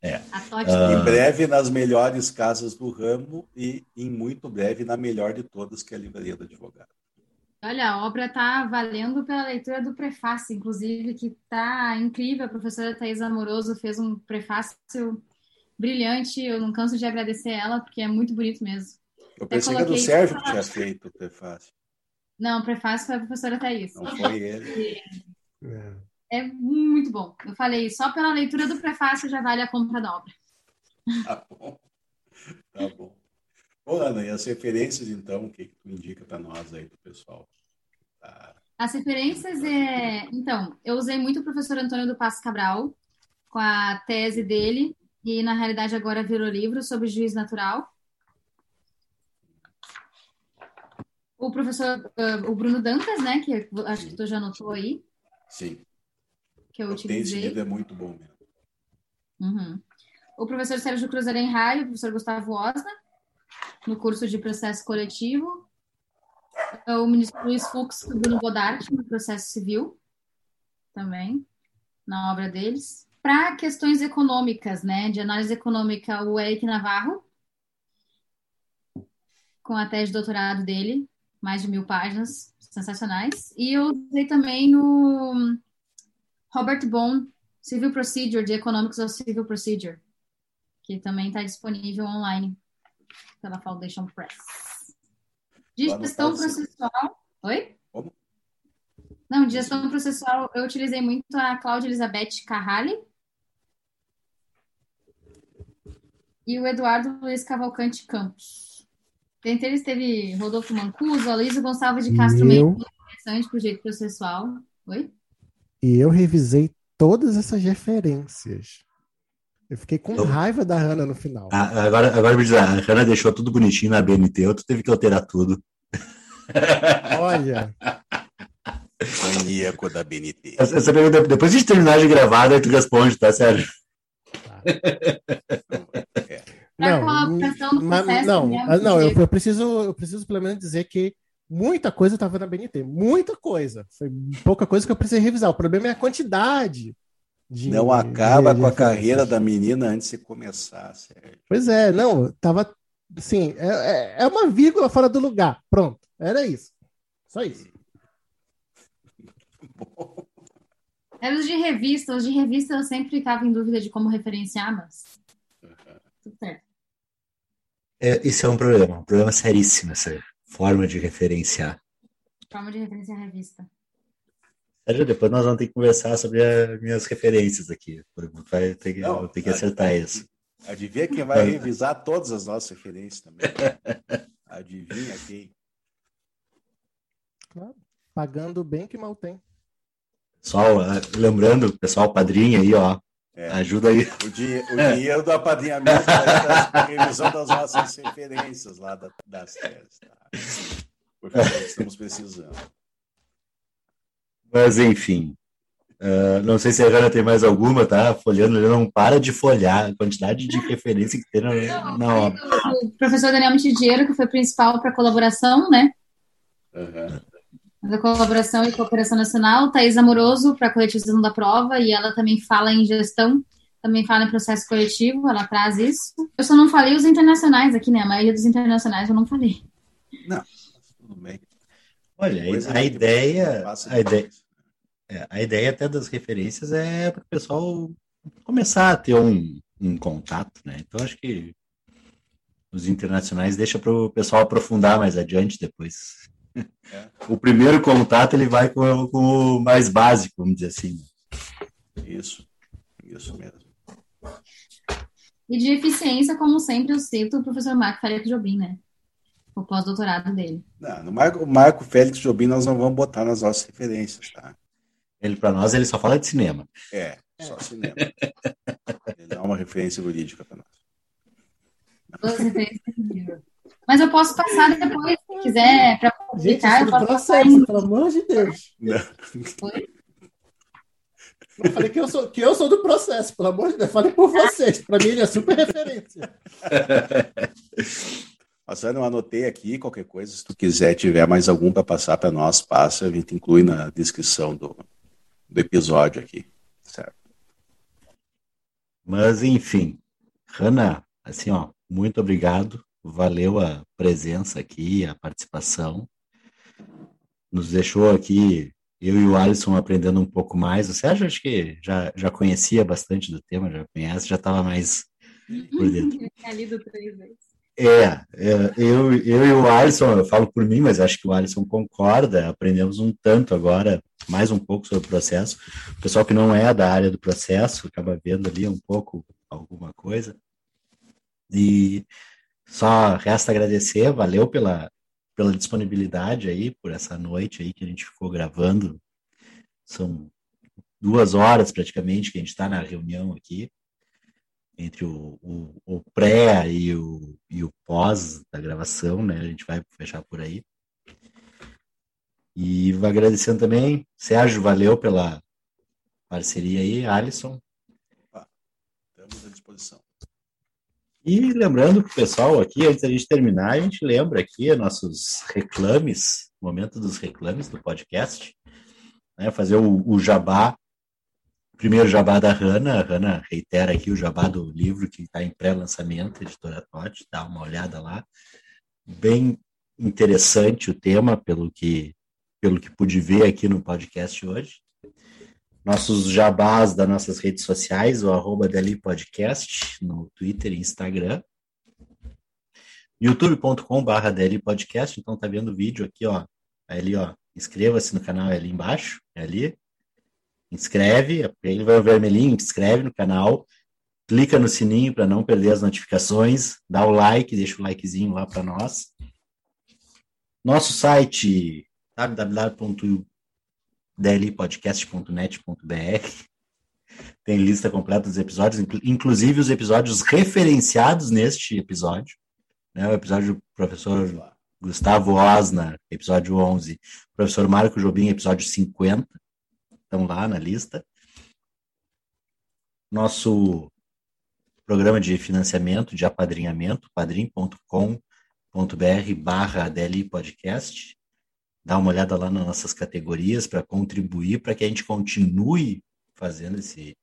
É. Uh... Em breve nas melhores casas do ramo e em muito breve na melhor de todas, que é a Livraria do Advogado. Olha, a obra está valendo pela leitura do prefácio, inclusive, que está incrível. A professora Thais Amoroso fez um prefácio brilhante. Eu não canso de agradecer ela, porque é muito bonito mesmo. Eu pensei que era do Sérgio que tinha feito o prefácio. Não, o prefácio foi a professora Thaís. Não foi ele. É. é muito bom. Eu falei, só pela leitura do prefácio já vale a compra da obra. Tá bom. Tá bom. Bom, Ana, e as referências, então, o que, que tu indica para nós aí, do pessoal? Tá. As referências é. Então, eu usei muito o professor Antônio do Passo Cabral, com a tese dele, e na realidade agora virou livro sobre juiz natural. o professor, uh, o Bruno Dantas, né? Que acho que tu já anotou aí. Sim. Que eu, eu utilizei. Esse livro é muito bom mesmo. Uhum. O professor Sérgio Cruz Arenhai, o professor Gustavo Osna, no curso de processo coletivo. O ministro Luiz Fux e Bruno Godart, no processo civil, também, na obra deles. Para questões econômicas, né, de análise econômica, o Eric Navarro, com a tese de doutorado dele, mais de mil páginas, sensacionais. E eu usei também no Robert Bone, Civil Procedure, de Economics of Civil Procedure, que também está disponível online pela Foundation Press. De gestão processual. Oi? Como? Não, de gestão processual eu utilizei muito a Cláudia Elizabeth Carrali e o Eduardo Luiz Cavalcante Campos. Dentre eles teve Rodolfo Mancuso, Aloysio Gonçalves de Castro meio interessante pro jeito processual. Oi? E eu revisei todas essas referências. Eu fiquei com raiva da Hanna no final. Ah, agora, agora me diz, a Hanna deixou tudo bonitinho na BNT, tu teve que alterar tudo. Olha. Maníaco da BNT. Essa pergunta, depois de terminar de gravar, aí tu responde, tá, Sérgio? Tá. É não, mas, não, não eu, eu, preciso, eu preciso pelo menos dizer que muita coisa estava na BNT, muita coisa. Foi pouca coisa que eu precisei revisar. O problema é a quantidade. De, não acaba de, com a carreira da menina antes de começar, Sérgio. Pois é, não, tava assim, é, é, é uma vírgula fora do lugar. Pronto, era isso. Só isso. bom. Era os de revista. Os de revista eu sempre ficava em dúvida de como referenciar, mas. Tudo certo. É, isso é um problema, um problema seríssimo, essa forma de referenciar. Forma de referenciar a revista. Sérgio, depois nós vamos ter que conversar sobre as minhas referências aqui. Vai ter que, Não, ter que acertar ad- isso. Adivinha quem vai revisar todas as nossas referências também. Adivinha quem? Claro. Pagando bem que mal tem. Pessoal, lembrando, pessoal, padrinho aí, ó. É. Ajuda aí. O, dinhe- o dinheiro do apadrinhamento para a revisão das nossas referências lá da- das teses. Tá? Por favor, estamos precisando. Mas enfim. ah, não sei se a Jana tem mais alguma, tá? Folhando, ele não para de folhar a quantidade de referência que tem na, na obra. O professor Daniel Mitidiero, que foi principal para colaboração, né? Aham. Da colaboração e cooperação nacional. Thaís Amoroso, para a coletivização da prova, e ela também fala em gestão, também fala em processo coletivo, ela traz isso. Eu só não falei os internacionais aqui, né? A maioria dos internacionais eu não falei. Tudo bem. Olha, a ideia, a ideia, é, a ideia até das referências é para o pessoal começar a ter um, um contato, né? Então acho que os internacionais deixa para o pessoal aprofundar mais adiante depois. É. O primeiro contato ele vai com, com o mais básico, vamos dizer assim. Isso. Isso mesmo. E de eficiência, como sempre, eu cito o professor Marco Félix Jobim, né? O pós-doutorado dele. Não, no Marco, Marco Félix Jobim nós não vamos botar nas nossas referências, tá? Ele para nós ele só fala de cinema. É, só cinema. Ele não é uma referência jurídica para nós. Duas referências. Mas eu posso passar depois, se quiser, para Gente, publicar. isso Eu posso passar processo, em... pelo amor de Deus. Não. Oi? Eu falei que eu sou, que eu sou do processo, pelo amor de Deus. Eu falei por vocês. Para mim, ele é super referência. Nossa, eu anotei aqui qualquer coisa. Se tu quiser, tiver mais algum para passar para nós, passa. A gente inclui na descrição do, do episódio aqui. Certo. Mas enfim, Hanna, assim, ó, muito obrigado. Valeu a presença aqui, a participação. Nos deixou aqui, eu e o Alisson, aprendendo um pouco mais. O Sérgio, acho que já, já conhecia bastante do tema, já conhece, já estava mais por dentro. É três vezes. É, é, eu, eu e o Alisson, eu falo por mim, mas acho que o Alisson concorda, aprendemos um tanto agora, mais um pouco sobre o processo. O pessoal que não é da área do processo acaba vendo ali um pouco alguma coisa. E só resta agradecer, valeu pela, pela disponibilidade aí, por essa noite aí que a gente ficou gravando. São duas horas praticamente que a gente está na reunião aqui entre o, o, o pré e o, e o pós da gravação, né? A gente vai fechar por aí. E vou agradecendo também, Sérgio, valeu pela parceria aí, Alisson. Estamos à disposição. E lembrando que o pessoal aqui, antes da gente terminar, a gente lembra aqui nossos reclames, momento dos reclames do podcast, né? Fazer o, o jabá Primeiro jabá da Hanna, a Hanna reitera aqui o jabá do livro que está em pré-lançamento, editora Totti, dá uma olhada lá. Bem interessante o tema, pelo que, pelo que pude ver aqui no podcast hoje. Nossos jabás das nossas redes sociais, o arroba Deli Podcast, no Twitter e Instagram. youtube.com.br Deli Podcast, então tá vendo o vídeo aqui, ó, ali, ó, inscreva-se no canal é ali embaixo, é ali, inscreve, ele vai o vermelhinho, inscreve no canal, clica no sininho para não perder as notificações, dá o like, deixa o likezinho lá para nós. Nosso site www.dlpodcast.net.br tem lista completa dos episódios, inclusive os episódios referenciados neste episódio, né? O episódio do professor Gustavo Osna, episódio 11, professor Marco Jobim, episódio 50 estão lá na lista. Nosso programa de financiamento, de apadrinhamento, padrim.com.br barra Podcast. Dá uma olhada lá nas nossas categorias para contribuir para que a gente continue fazendo esse,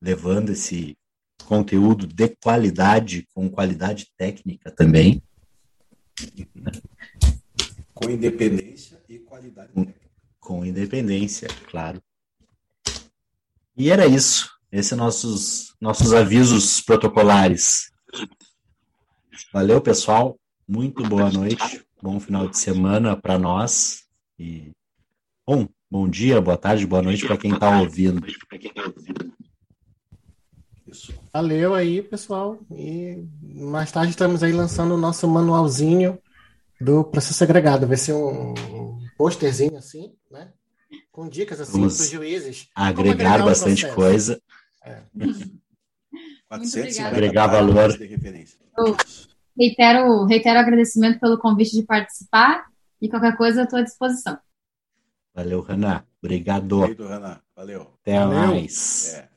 levando esse conteúdo de qualidade, com qualidade técnica também. Com independência e qualidade técnica. com independência, claro. E era isso. Esses são nossos, nossos avisos protocolares. Valeu, pessoal. Muito boa noite. Bom final de semana para nós. E bom, bom dia, boa tarde, boa noite para quem está ouvindo. Isso. Valeu aí, pessoal. E mais tarde estamos aí lançando o nosso manualzinho do processo agregado. Vai ser um posterzinho assim, né? Com dicas assim para os juízes. Agregar bastante um coisa. É. 400 agregar valor. Reitero, reitero o agradecimento pelo convite de participar e qualquer coisa estou à disposição. Valeu, Renan. Obrigado. Valeu, Renan. Valeu. Até Valeu. mais. É.